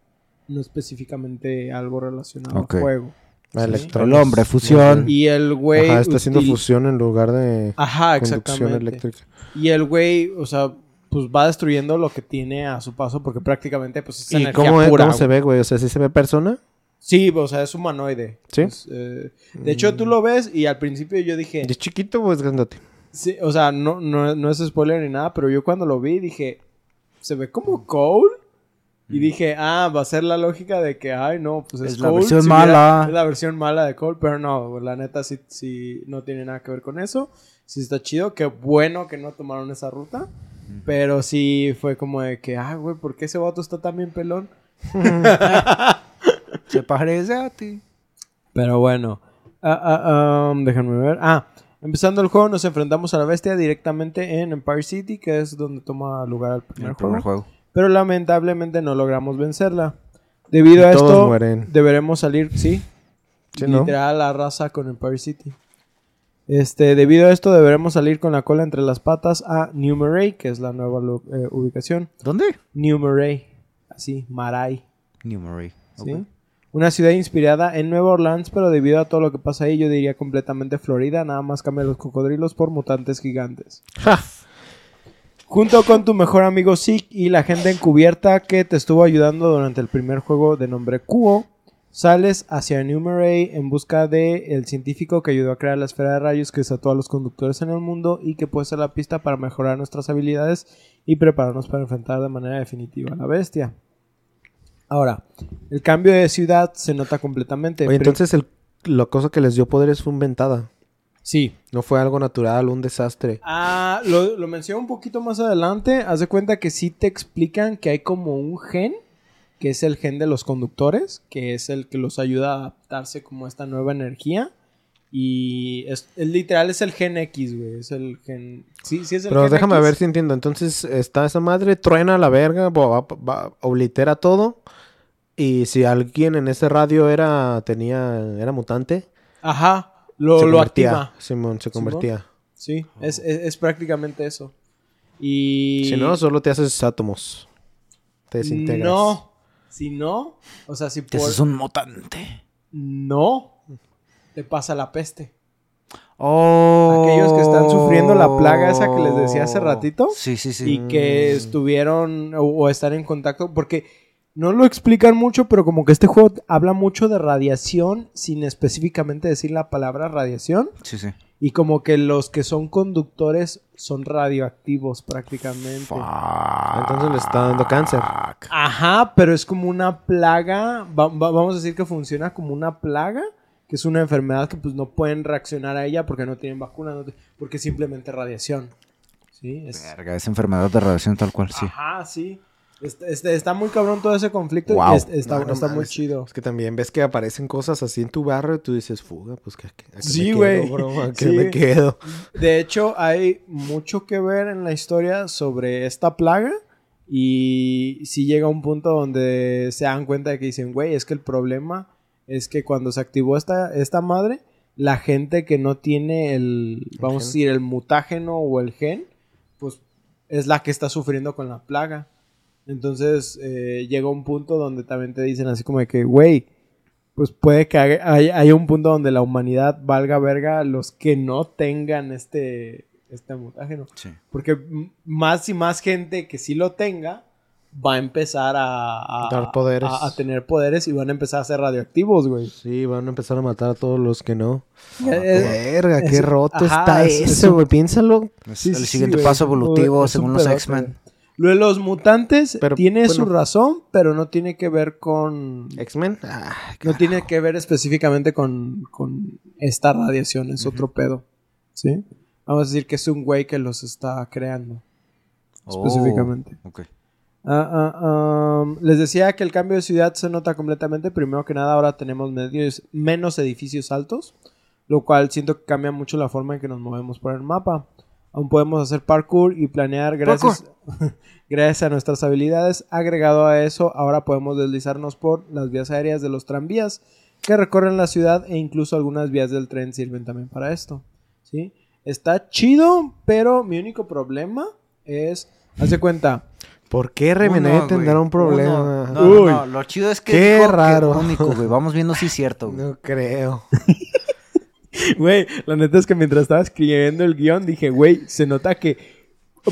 No específicamente algo relacionado Ok. a fuego. a Sí. El hombre, fusión. Y el güey. Ajá, está haciendo util- fusión en lugar de Ajá, conducción eléctrica. Y el güey, o sea, pues va destruyendo lo que tiene a su paso porque prácticamente pues es ¿Y energía cómo, es- pura. cómo se ve, güey? O sea, ¿sí se ve persona? Sí, o sea, es humanoide. ¿Sí? Eh, de hecho, tú lo ves y al principio yo dije, ¿Es chiquito o es grandote? Sí, o sea, no, no, no es spoiler ni nada, pero yo cuando lo vi dije, se ve como Cole. Y dije, ah, va a ser la lógica de que, ay, no, pues es, Es la Cole, versión si hubiera- mala. Es la versión mala de Cole, pero no, la neta sí, sí no tiene nada que ver con eso. Sí está chido, qué bueno que no tomaron esa ruta. Pero sí fue como de que, ah, güey, ¿por qué ese vato está tan bien pelón? Se parece a ti. Pero bueno, ah, ah, um, déjenme ver. Ah, empezando el juego nos enfrentamos a la bestia directamente en Empire City, que es donde toma lugar el primer, El primer juego. juego. Pero lamentablemente no logramos vencerla. Debido a Y esto, mueren. deberemos salir, sí, Sí, ¿no? literal la raza con Empire City. Este, debido a esto deberemos salir con la cola entre las patas a New Marais, que es la nueva eh, ubicación. ¿Dónde? New Marais, así, Marai. New Marie. ¿sí? Una ciudad inspirada en Nueva Orleans, pero debido a todo lo que pasa ahí, yo diría completamente Florida, nada más cambia los cocodrilos por mutantes gigantes. Ja. Junto con tu mejor amigo Zeke y la gente encubierta que te estuvo ayudando durante el primer juego de nombre Kuo, sales hacia New Marais en busca de el científico que ayudó a crear la esfera de rayos que desató a los conductores en el mundo y que puede ser la pista para mejorar nuestras habilidades y prepararnos para enfrentar de manera definitiva a la bestia. Ahora, el cambio de ciudad se nota completamente. Oye, entonces el, la cosa que les dio poderes fue inventada. Sí. No fue algo natural, un desastre. Ah, lo, lo menciono un poquito más adelante. Haz de cuenta que sí te explican que hay como un gen, que es el gen de los conductores, que es el que los ayuda a adaptarse como a esta nueva energía. Y es, es literal es el gen X, güey. Es el gen. Sí, sí es el Pero gen déjame X. ver si entiendo. Entonces está esa madre, truena la verga, va- va- va- oblitera todo. Y si alguien en ese radio era tenía era mutante, Ajá. Lo, se lo activa. Simón, se convertía. Sí, es, es, es prácticamente eso. Y. Si no, solo te haces átomos. Te desintegras. No. Si no, o sea, si por. Es un mutante. No. Te pasa la peste. Oh. Aquellos que están sufriendo la plaga esa que les decía hace ratito. Sí, sí, sí. Y que estuvieron o, o están en contacto. Porque no lo explican mucho, pero como que este juego habla mucho de radiación sin específicamente decir la palabra radiación. Sí, sí. Y como que los que son conductores son radioactivos prácticamente. Entonces le está dando cáncer. Ajá, pero es como una plaga. va- va- vamos a decir que funciona como una plaga. Que es una enfermedad que pues no pueden reaccionar a ella porque no tienen vacuna. no te- porque es simplemente radiación. Sí, es... Verga, es enfermedad de radiación tal cual, sí. Ajá, sí. Este, este- está muy cabrón todo ese conflicto Wow. y es- está, No, no está muy chido. Es que también ves que aparecen cosas así en tu barrio y tú dices, fuga, pues que, Sí, güey. Sí. me quedo? De hecho, hay mucho que ver en la historia sobre esta plaga. Y si llega un punto donde se dan cuenta de que dicen, güey, es que el problema es que cuando se activó esta, esta madre, la gente que no tiene el, vamos a decir, el mutágeno o el gen, pues es la que está sufriendo con la plaga. Entonces eh, llega un punto donde también te dicen así como de que, güey, pues puede que haya, un punto donde la humanidad valga verga los que no tengan este, este mutágeno. Sí. Porque más y más gente que sí lo tenga, va a empezar a, a- Dar poderes. a- a tener poderes y van a empezar a ser radioactivos, güey. Sí, van a empezar a matar a todos los que no. Eh, Verga, qué es- roto ajá, está es- es eso, güey. Piénsalo. Sí, el sí, siguiente paso evolutivo según los. X-Men. Lo de los mutantes Pero, tiene su razón, pero no tiene que ver con... X-Men. Ah, No tiene que ver específicamente con, con esta radiación, es otro pedo. ¿Sí? Vamos a decir que es un güey que los está creando. Específicamente. Oh, ah, um, les decía que el cambio de ciudad se nota completamente. Primero que nada, ahora tenemos medios- menos edificios altos, lo cual siento que cambia mucho la forma en que nos movemos por el mapa. Aún podemos hacer parkour y planear gracias, gracias a nuestras habilidades. Agregado a eso, ahora podemos deslizarnos por las vías aéreas de los tranvías que recorren la ciudad e incluso algunas vías del tren sirven también para esto. ¿sí? Está chido, pero mi único problema es, hace cuenta, ¿Por qué Remené Uno, tendrá güey. un problema? No, no, Uy. no, Lo chido es que. Qué dijo que raro. único, güey. Vamos viendo si es cierto, güey. No creo. Güey, la neta es que mientras estaba escribiendo el guion dije, güey, se nota que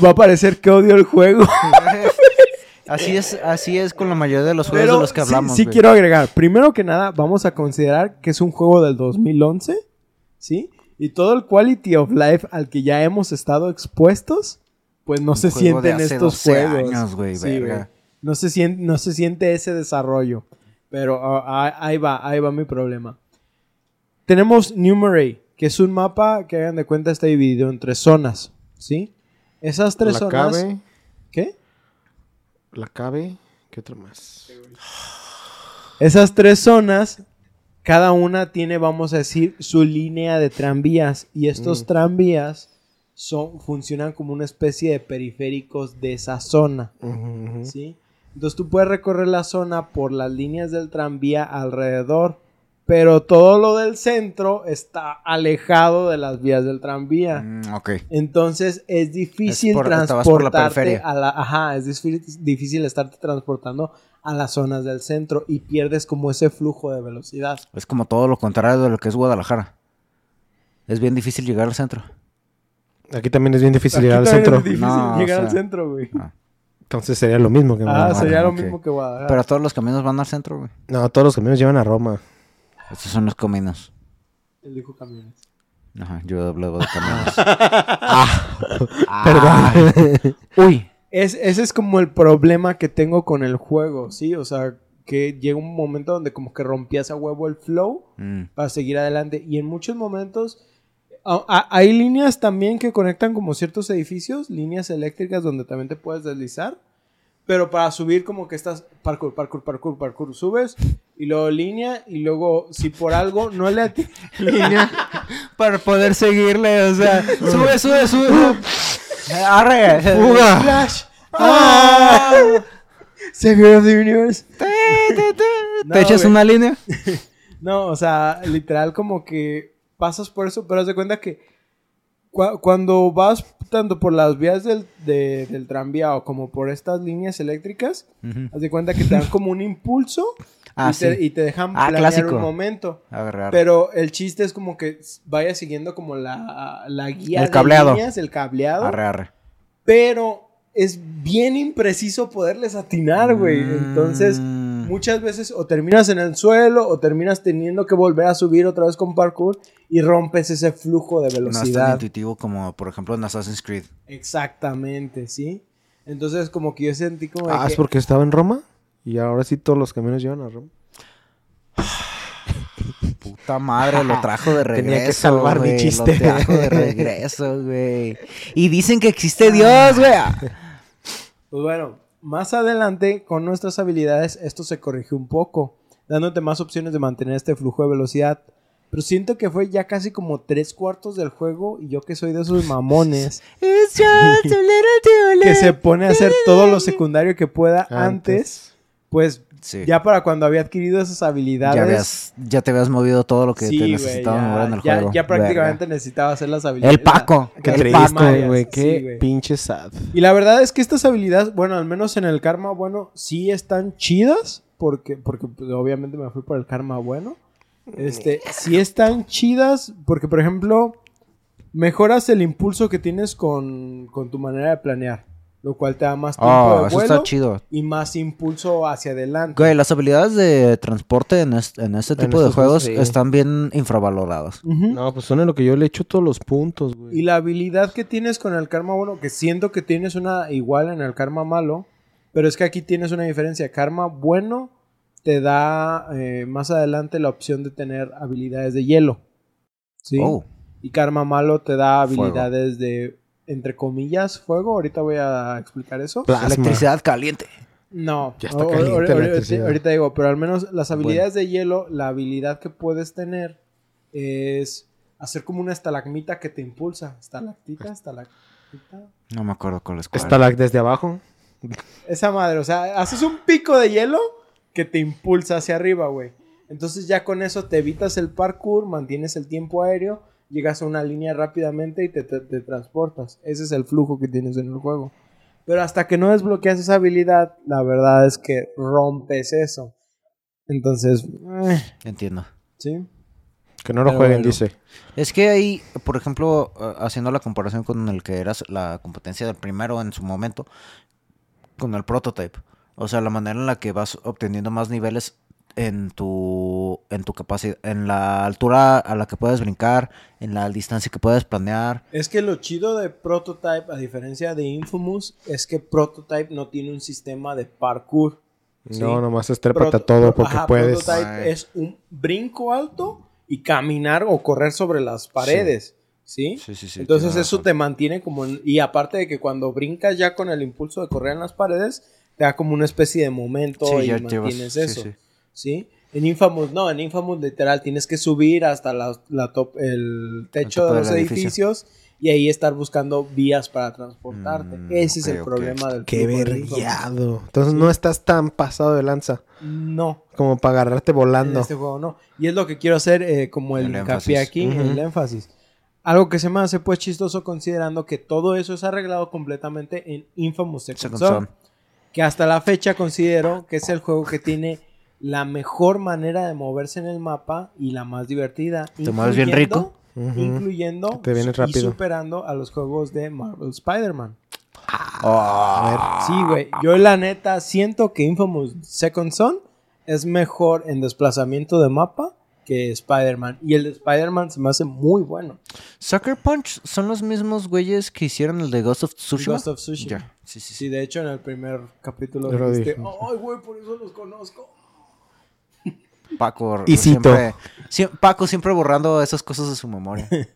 va a parecer que odio el juego. Así es, así es con la mayoría de los juegos Pero de los que sí- hablamos. sí, güey. quiero agregar, primero que nada, vamos a considerar que es un juego del 2011, ¿sí? Y todo el quality of life al que ya hemos estado expuestos, pues no Un se juego siente de en hace estos 12 juegos. años, güey, Sí, verga. No se siente, no se siente ese desarrollo. Pero ah, ah, ahí va, ahí va mi problema. Tenemos Numeray, que es un mapa que hagan de cuenta está dividido en tres zonas, ¿sí? Esas tres La zonas. cabe. ¿Qué? La cabe. ¿Qué otro más? Esas tres zonas, cada una tiene, vamos a decir, su línea de tranvías. Y estos Mm. tranvías son, funcionan como una especie de periféricos de esa zona. ¿sí? Entonces tú puedes recorrer la zona por las líneas del tranvía alrededor. Pero todo lo del centro está alejado de las vías del tranvía. Mm, ok. Entonces es difícil Es por- estabas por la transportarte periferia. a la, ajá, es difí- difícil estarte transportando a las zonas del centro y pierdes como ese flujo de velocidad. Es como todo lo contrario de lo que es Guadalajara. Es bien difícil llegar al centro. Aquí también es bien difícil Aquí llegar al centro. Es difícil No, o llegar sea, al centro, güey. Entonces sería lo mismo que Ah, Guadalajara. sería lo mismo que Guadalajara. Pero todos los caminos van al centro, güey. No, todos los caminos llevan a Roma. Estos son los caminos. Él dijo camiones. Ajá, yo hablaba de caminos. Perdón. Uy. Es, ese es como el problema que tengo con el juego, ¿sí? O sea, que llega un momento donde como que rompías a huevo el flow Mm. para seguir adelante. Y en muchos momentos a- a- hay líneas también que conectan como ciertos edificios, líneas eléctricas donde también te puedes deslizar. Pero para subir como que estás parkour, parkour, parkour, parkour, subes y luego línea y luego si por algo no le ati- línea Para poder seguirle, o sea, sube, sube, sube. Arre. ¡Fuga! Flash. ¡Ah! Savior of the Universe. ¿Te echas una línea? No, o sea, literal como que pasas por eso, pero haz de cuenta que cua- cuando vas tanto por las vías del, de- del tranvía o como por estas líneas eléctricas, haz de cuenta que te dan como un impulso Ah, y, te, sí. y te dejan Ah, planear clásico. un momento. Agarrar. Pero el chiste es como que vaya siguiendo como la, la guía El de cableado. líneas, el cableado. Arre, arre. Pero es bien impreciso poderles atinar, güey. Entonces. Muchas veces o terminas en el suelo o terminas teniendo que volver a subir otra vez con parkour y rompes ese flujo de No es tan velocidad. intuitivo como, por ejemplo, en Assassin's Creed. Exactamente, ¿sí? Entonces, como que yo sentí como Ah, es que- porque estaba en Roma. Y ahora sí todos los caminos llevan a Roma. Puta madre, lo trajo de regreso. Tenía que salvar mi güey, chiste. Lo trajo de regreso, güey. Y dicen que existe Dios, güey. Pues bueno, más adelante, con nuestras habilidades, esto se corrigió un poco, dándote más opciones de mantener este flujo de velocidad. Pero siento que fue ya casi como tres cuartos del juego y yo que soy de esos mamones que se pone a hacer todo lo secundario que pueda antes, pues Sí. ya para cuando había adquirido esas habilidades. Ya, habías- ya te habías movido todo lo que sí, te necesitaba ya, mover en el ya- juego. ya prácticamente Verga. necesitaba hacer las habilidades. El Paco. la- Qué El primarias, güey. Qué pinche sad. Y la verdad es que estas habilidades, bueno, al menos en el karma bueno, sí están chidas. Porque, porque pues, obviamente me fui por el karma bueno. Este, sí están chidas. Porque, por ejemplo, mejoras el impulso que tienes con, con tu manera de planear. Lo cual te da más tiempo Oh, de eso vuelo está chido. y más impulso hacia adelante. Güey, las habilidades de transporte en, est- en este En tipo de juegos sí. están bien infravaloradas. No, pues son en lo que yo le echo todos los puntos, güey. Y la habilidad que tienes con el karma bueno, que siento que tienes una igual en el karma malo, pero es que aquí tienes una diferencia. Karma bueno te da eh, más adelante la opción de tener habilidades de hielo. ¿Sí? Oh, Y karma malo te da Fuego. habilidades de, entre comillas, fuego. Ahorita voy a explicar eso. Plasma. electricidad caliente. No, Ya está o- o- caliente ahorita- la ahorita, electricidad. ahorita digo, pero al menos las habilidades de hielo, la habilidad que puedes tener es hacer como una estalagmita que te impulsa. Estalactita, estalactita. No me acuerdo cuál es cuál. Está lag desde abajo. Esa madre, o sea, haces un pico de hielo que te impulsa hacia arriba, güey. Entonces ya con eso te evitas el parkour, mantienes el tiempo aéreo, llegas a una línea rápidamente y te, te- te transportas. Ese es el flujo que tienes en el juego. Pero hasta que no desbloqueas esa habilidad, la verdad es que rompes eso. Entonces, eh, Entiendo. ¿sí? Que no lo Pero jueguen, bueno. dice. Es que ahí, por ejemplo, eh, haciendo la comparación con el que era la competencia del primero en su momento, con el prototype. O sea, la manera en la que vas obteniendo más niveles en tu en tu capacidad, en la altura a la que puedes brincar, en la distancia que puedes planear. Es que lo chido de Prototype, a diferencia de Infamous, es que Prototype no tiene un sistema de parkour. ¿sí? No, nomás estrépate a Proto- todo porque ajá, puedes. Prototype Ay. es un brinco alto y caminar o correr sobre las paredes. ¿Sí? Sí, sí, sí. Entonces eso razón. te mantiene como... en- y aparte de que cuando brincas ya con el impulso de correr en las paredes, te da como una especie de momento Sí, y ya llevas- mantienes sí, eso. Sí. En Infamous, no, en Infamous literal tienes que subir hasta la, la top, el techo de los edificio. edificios y ahí estar buscando vías para transportarte. Mm, Ese es el problema del Qué vergueado. Entonces no estás tan pasado de lanza No, como para agarrarte en volando. este juego no. Y es lo que quiero hacer eh, como el, El énfasis. aquí, el énfasis. Algo que se me hace pues chistoso considerando que todo eso es arreglado completamente en Infamous Second, Second Son, Son. que hasta la fecha considero que es el juego que tiene la mejor manera de moverse en el mapa y la más divertida. ¿Te mueves bien rico? Incluyendo Que te viene y rápido. superando a los juegos de Marvel Spider-Man. Ah, Sí, güey. Yo la neta siento que Infamous Second Son es mejor en desplazamiento de mapa que Spider-Man. Y el de Spider-Man se me hace muy bueno. Sucker Punch son los mismos güeyes que hicieron el de Ghost of Tsushima. Ghost of Tsushima. Ya, Sí, sí, sí. Sí, de hecho en el primer capítulo dijiste, ay, güey, por eso los conozco. Paco Y siempre, sie- Paco siempre borrando esas cosas de su memoria.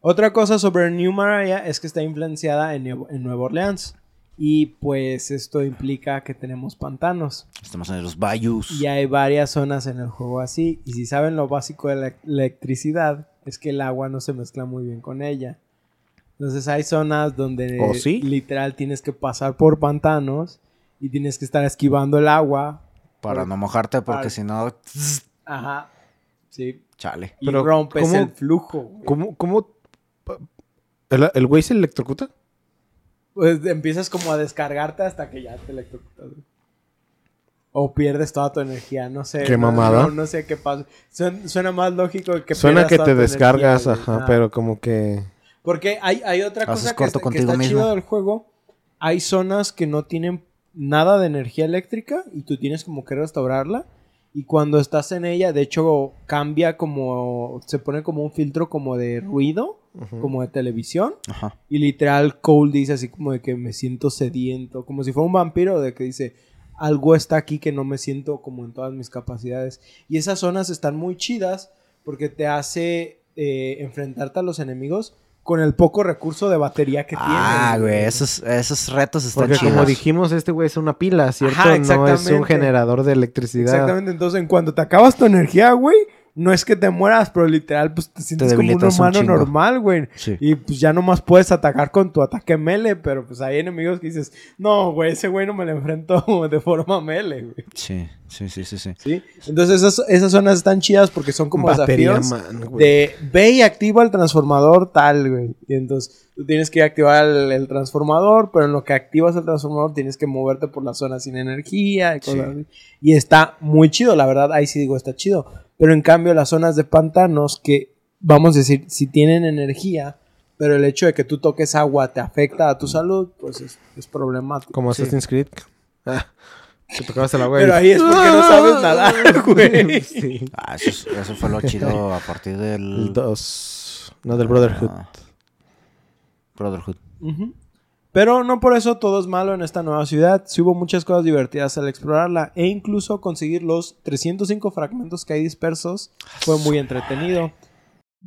Otra cosa sobre New Mariah es que está influenciada en, Nueva Orleans. Y pues esto implica que tenemos pantanos. Estamos en los bayous. Y hay varias zonas en el juego así. Y si saben lo básico de la electricidad, es que el agua no se mezcla muy bien con ella. Entonces hay zonas donde ¿Oh, sí? literal tienes que pasar por pantanos y tienes que estar esquivando el agua. Para no mojarte, porque si no, Ajá. Sí. chale. Y Pero, rompes ¿cómo- el flujo. güey. ¿Cómo, cómo? ¿El, el güey se electrocuta? Pues empiezas como a descargarte hasta que ya te electrocutas. güey. O pierdes toda tu energía, no sé. Qué no, mamada. No, no sé qué pasa. Suena, suena más lógico que Suena que toda te tu descargas, energía, ajá, pero como que... Porque hay, hay otra Haces cosa que corto está, que contigo está mismo. chido del juego. Hay zonas que no tienen nada de energía eléctrica y tú tienes como que restaurarla. Y cuando estás en ella, de hecho, cambia como... Se pone como un filtro como de ruido, como de televisión. Ajá. Y literal Cole dice así como de que me siento sediento, como si fuera un vampiro de que dice algo está aquí que no me siento como en todas mis capacidades. Y esas zonas están muy chidas porque te hace eh, enfrentarte a los enemigos con el poco recurso de batería que Ah, tienen. güey, esos, esos retos están Porque chidos. como dijimos, este güey es una pila, ¿cierto? Ajá, no es un generador de electricidad. Exactamente, entonces en cuanto te acabas tu energía, güey, no es que te mueras, pero literal pues te sientes como un humano normal, güey. Sí. Y pues ya nomás puedes atacar con tu ataque mele, pero pues hay enemigos que dices, no, güey, ese güey no me lo enfrento de forma mele, güey. Sí, sí, sí, sí, sí. ¿Sí? Entonces esas, esas zonas están chidas porque son como Batería, desafíos man, de ve y activa el transformador tal, güey. Y entonces tú tienes que activar el, el transformador, pero en lo que activas el transformador tienes que moverte por la zona sin energía y cosas Sí. así. Y está muy chido, la verdad, ahí sí digo, está chido. Pero en cambio las zonas de pantanos que, vamos a decir, si tienen energía, pero el hecho de que tú toques agua te afecta a tu salud, pues es, es problemático. Como Sí. Assassin's Creed. Ah, te tocabas el agua y- Pero ahí es porque no sabes nadar, güey. Sí. Ah, eso, es- eso fue lo chido a partir del... El 2. No, del Brotherhood. Ah, Brotherhood. Ujú. Pero no por eso todo es malo en esta nueva ciudad. Sí hubo muchas cosas divertidas al explorarla e incluso conseguir los 305 fragmentos que hay dispersos fue muy entretenido.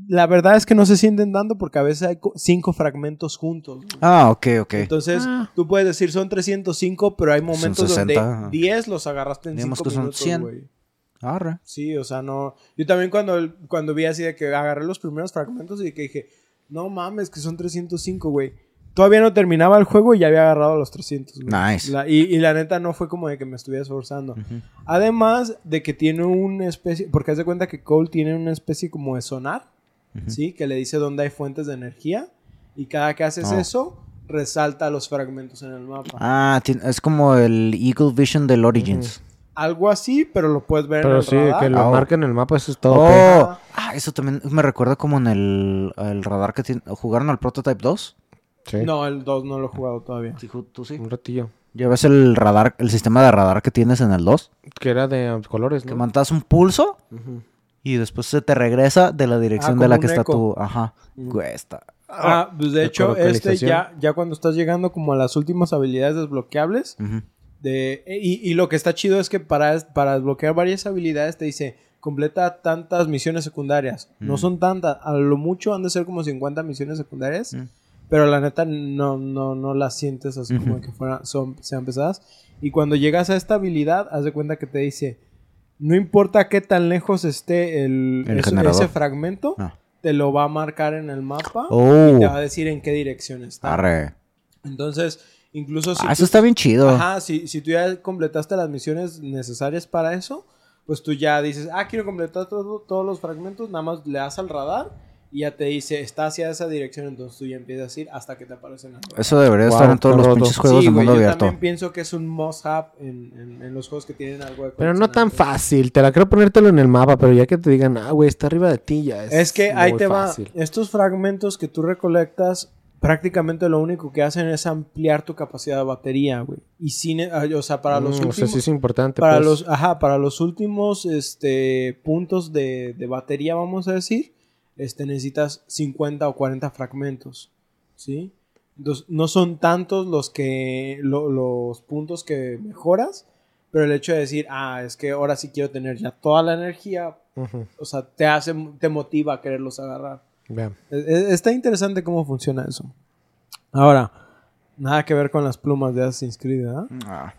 La verdad es que no se sienten tanto porque a veces hay co- cinco fragmentos juntos. Ah, ok, ok. Entonces, tú puedes decir son 305, pero hay momentos 60, ajá. donde 10 los agarraste en Digamos 5 que son minutos, 100. güey. Arre. Sí, o sea, no. Yo también cuando, cuando vi así de que agarré los primeros fragmentos y que dije, no mames, que son 305, güey. Todavía no terminaba el juego y ya había agarrado los 300. güey. Nice. La- y, y la neta no fue como de que me estuviera esforzando. Además de que tiene una especie, porque haz de cuenta que Cole tiene una especie como de sonar. ¿sí? Que le dice dónde hay fuentes de energía. Y cada que haces Oh. eso, resalta los fragmentos en el mapa. Ah, es como el Eagle Vision del Origins. Algo así, pero lo puedes ver en Pero el sí, radar. que lo oh. marca en el mapa, eso es todo. Oh, ah, eso también me recuerda como en el, el radar que tiene... ¿Jugaron al Prototype 2? Sí. No, el 2 no lo he jugado todavía. Sí, tú sí. Un ratillo. ¿Ya ves el radar, el sistema de radar que tienes en el 2? Que era de colores, Que ¿no? mandas un pulso y después se te regresa de la dirección Ah, de la que un está eco. tu... Ajá. Mm. Está... Ah, pues de hecho, este ya, ya cuando estás llegando como a las últimas habilidades desbloqueables, de, y, y lo que está chido es que para, para desbloquear varias habilidades te dice, completa tantas misiones secundarias. No son tantas, a lo mucho han de ser como 50 misiones secundarias, Mm. Pero la neta no, no, no las sientes así como Ujú. que fueran, son, sean pesadas. Y cuando llegas a esta habilidad, haz de cuenta que te dice, no importa qué tan lejos esté el, El generador. ese fragmento, Ah. te lo va a marcar en el mapa Oh, te va a decir en qué dirección está. arre. Entonces, incluso si Ah, tú, eso está bien chido. Ajá, si, si tú ya completaste las misiones necesarias para eso, pues tú ya dices, ah, quiero completar todo- todos los fragmentos, nada más le das al radar y ya te dice, está hacia esa dirección, entonces tú ya empiezas a ir hasta que te aparecen. Eso debería Wow, estar en todos los roto. pinches juegos Sí, de güey, mundo yo abierto. también pienso que es un must-have en, en- en los juegos que tienen algo de Pero no tan fácil. Te la creo ponértelo en el mapa, pero ya que te digan, ah, güey, está arriba de ti ya. Es, Es que ahí muy te fácil. va. Estos fragmentos que tú recolectas, prácticamente lo único que hacen es ampliar tu capacidad de batería, güey. Y sin, o sea, para los Mm, últimos, O sea, sí es importante. para pues. los, ajá, para los últimos, este, puntos de, de batería, vamos a decir, este, necesitas 50 o 40 fragmentos, ¿sí? Entonces, no son tantos los que, lo- los puntos que mejoras, pero el hecho de decir, ah, es que ahora sí quiero tener ya toda la energía, Ujú. o sea, te hace, te motiva a quererlos agarrar. Vean. E- e- Está interesante cómo funciona eso. Ahora, nada que ver con las plumas de Assassin's Creed, ¿verdad? Ah,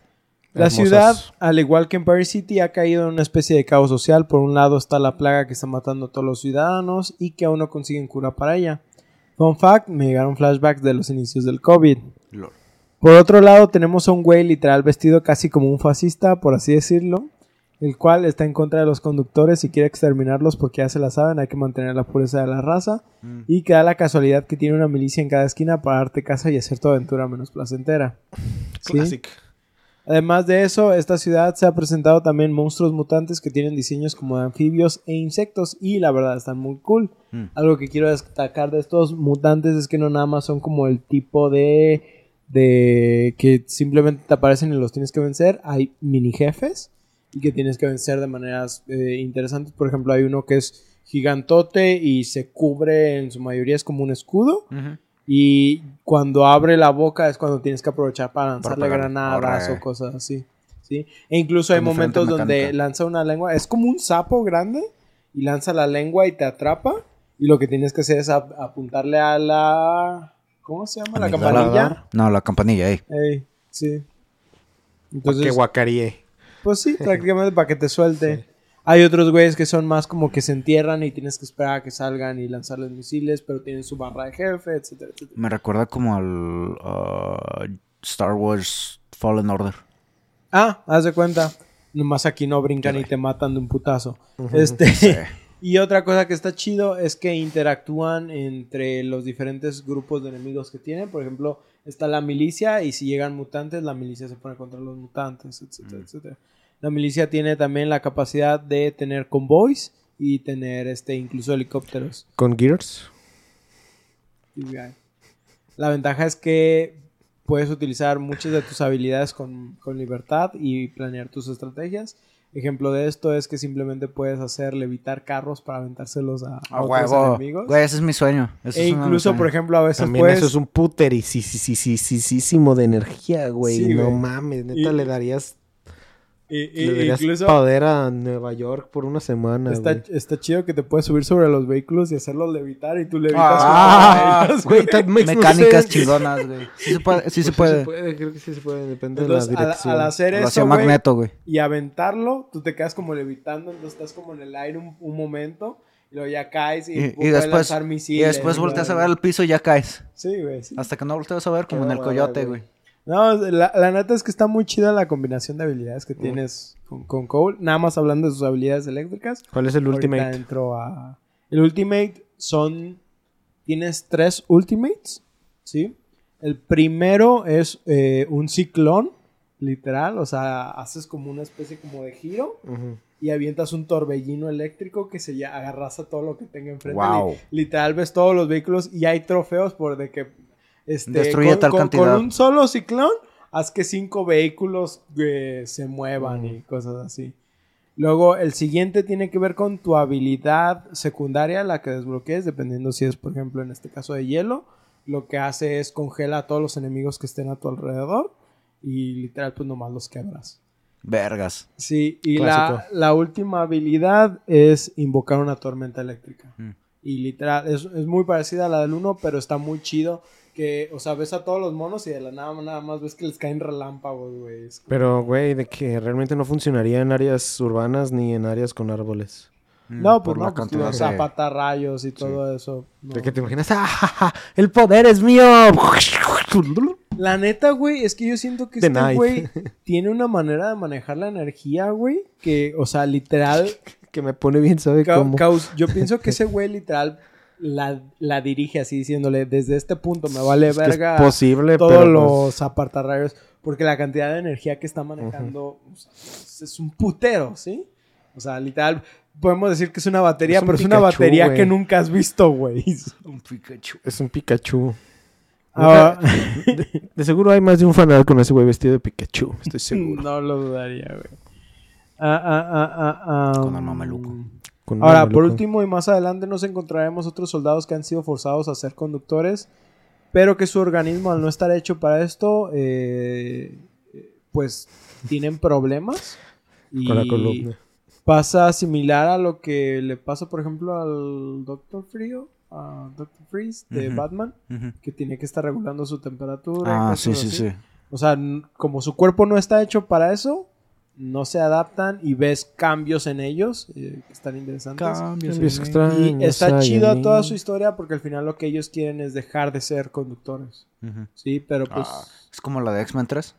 La Hermosas. ciudad, al igual que en Paris City, ha caído en una especie de caos social. Por un lado está la plaga que está matando a todos los ciudadanos y que aún no consiguen cura para ella. Fun fact, me llegaron flashbacks de los inicios del COVID. Por otro lado, tenemos a un güey literal vestido casi como un fascista, por así decirlo, el cual está en contra de los conductos y quiere exterminarlos porque ya se la saben, hay que mantener la pureza de la raza. Mm. Y que da la casualidad que tiene una milicia en cada esquina para darte casa y hacer tu aventura menos placentera. ¿Sí? Además de eso, esta ciudad se ha presentado también monstruos mutantes que tienen diseños como de anfibios e insectos y la verdad están muy cool. Mm. Algo que quiero destacar de estos mutantes es que no nada más son como el tipo de de que simplemente te aparecen y los tienes que vencer, hay mini jefes y que tienes que vencer de maneras eh, interesantes. Por ejemplo, hay uno que es gigantote y se cubre en su mayoría es como un escudo. Y cuando abre la boca es cuando tienes que aprovechar para lanzarle granadas o cosas así. ¿sí? E incluso hay momentos donde mecánica. lanza una lengua. Es como un sapo grande y lanza la lengua y te atrapa. Y lo que tienes que hacer es ap- apuntarle a la... ¿Cómo se llama? La campanilla. No, la campanilla ahí. Ey, sí. Entonces, que guacaríe. pues sí, prácticamente para que te suelte. Hay otros güeyes que son más como que se entierran y tienes que esperar a que salgan y lanzarles misiles, pero tienen su barra de jefe, etcétera, etcétera. Me recuerda como al ah, Star Wars Fallen Order. Ah, haz de cuenta. Nomás aquí no brincan y te matan de un putazo. Este. y otra cosa que está chido es que interactúan entre los diferentes grupos de enemigos que tienen. Por ejemplo, está la milicia y si llegan mutantes, la milicia se pone contra los mutantes, etcétera, etcétera. La milicia tiene también la capacidad de tener convoys y tener este incluso helicópteros. Con Gears. La ventaja es que puedes utilizar muchas de tus habilidades con, con libertad y planear tus estrategias. Ejemplo de esto es que simplemente puedes hacer levitar carros para aventárselos a, a A otros huevo. enemigos. Güey, ese es mi sueño. E incluso, por ejemplo, a veces También puedes... eso es un putericisísimo de energía, güey. Sí, no güey. mames, neta Y- le darías, y- y- le darías incluso poder a Nueva York por una semana, está, chido que te puedes subir sobre los vehículos y hacerlos levitar y tú levitas Ah, ellos, güey, Mecánicas chingonas, güey. Sí se puede. Sí se Pues puede. creo que sí se puede, depende Entonces, de la al, dirección. al hacer Lo eso, güey, Magneto, güey. y aventarlo, tú te quedas como levitando, entonces estás como en el aire un, un momento, y luego ya caes y, Y, y después, lanzar y misiles. después y volteas a ver el piso y ya caes. Sí, güey. sí. Hasta que no volteas a ver, como Qué en el coyote, güey. No, la, la neta es que está muy chida la combinación de habilidades que tienes con, con Cole. Nada más hablando de sus habilidades eléctricas. ¿Cuál es el Ahorita ultimate? entro a... El Ultimate son... Tienes tres Ultimates, ¿sí? El primero es eh, un ciclón, literal. O sea, haces como una especie como de giro y avientas un torbellino eléctrico que se ya agarras a todo lo que tenga enfrente. Wow. Li- Literal ves todos los vehículos y hay trofeos por de que este, Destruye con, tal con- cantidad. con un solo ciclón haz que cinco vehículos eh, se muevan y cosas así. Luego el siguiente tiene que ver con tu habilidad secundaria, la que desbloquees, dependiendo si es, por ejemplo, en este caso de hielo. Lo que hace es congela a todos los enemigos que estén a tu alrededor y literal pues nomás los quebras. Vergas. Sí, y la, la última habilidad es invocar una tormenta eléctrica. Mm. Y literal, es, es muy parecida a la del 1, pero está muy chido. Que, o sea, ves a todos los monos y de la nada, nada más ves que les caen relámpagos, güey. Pero, güey, de que realmente no funcionaría en áreas urbanas ni en áreas con árboles. No, Mm, pues no, pues los de- zapatarrayos y todo eso. no. De que te imaginas, ¡ah, ja, ja! ¡El poder es mío! La neta, güey, es que yo siento que The este knife. güey tiene una manera de manejar la energía, güey. Que, o sea, literal, que me pone bien, ¿sabe Ca- cómo? yo pienso que ese güey literal la, la dirige así diciéndole desde este punto me vale Es que es verga posible, todos pero, pues, los apartarrayos porque la cantidad de energía que está manejando o sea, es- es un putero, ¿sí? O sea, literal podemos decir que es una batería, Es un pero es una batería que nunca has visto, güey. Un Pikachu. Es un Pikachu. Ah, De, de seguro hay más de un fanal con ese güey vestido de Pikachu, estoy seguro. no lo dudaría, güey. Ah, ah, ah, ah, ah, Con el mameluco. Con Ahora, por último y más adelante nos encontraremos otros soldados que han sido forzados a ser conductores, pero que su organismo al no estar hecho para esto, eh, pues tienen problemas. Y Con la columna. pasa similar a lo que le pasa, por ejemplo, al Doctor Frío, a Doctor Freeze de. Batman, que tiene que estar regulando su temperatura. Ah, sí, sí, así. sí. O sea, como su cuerpo no está hecho para eso, no se adaptan y ves cambios en ellos eh, que están interesantes. Cambios extraños Y está chida toda su historia porque al final lo que ellos quieren es dejar de ser conductores. Sí, pero pues. Ah, es como la de X-Men 3.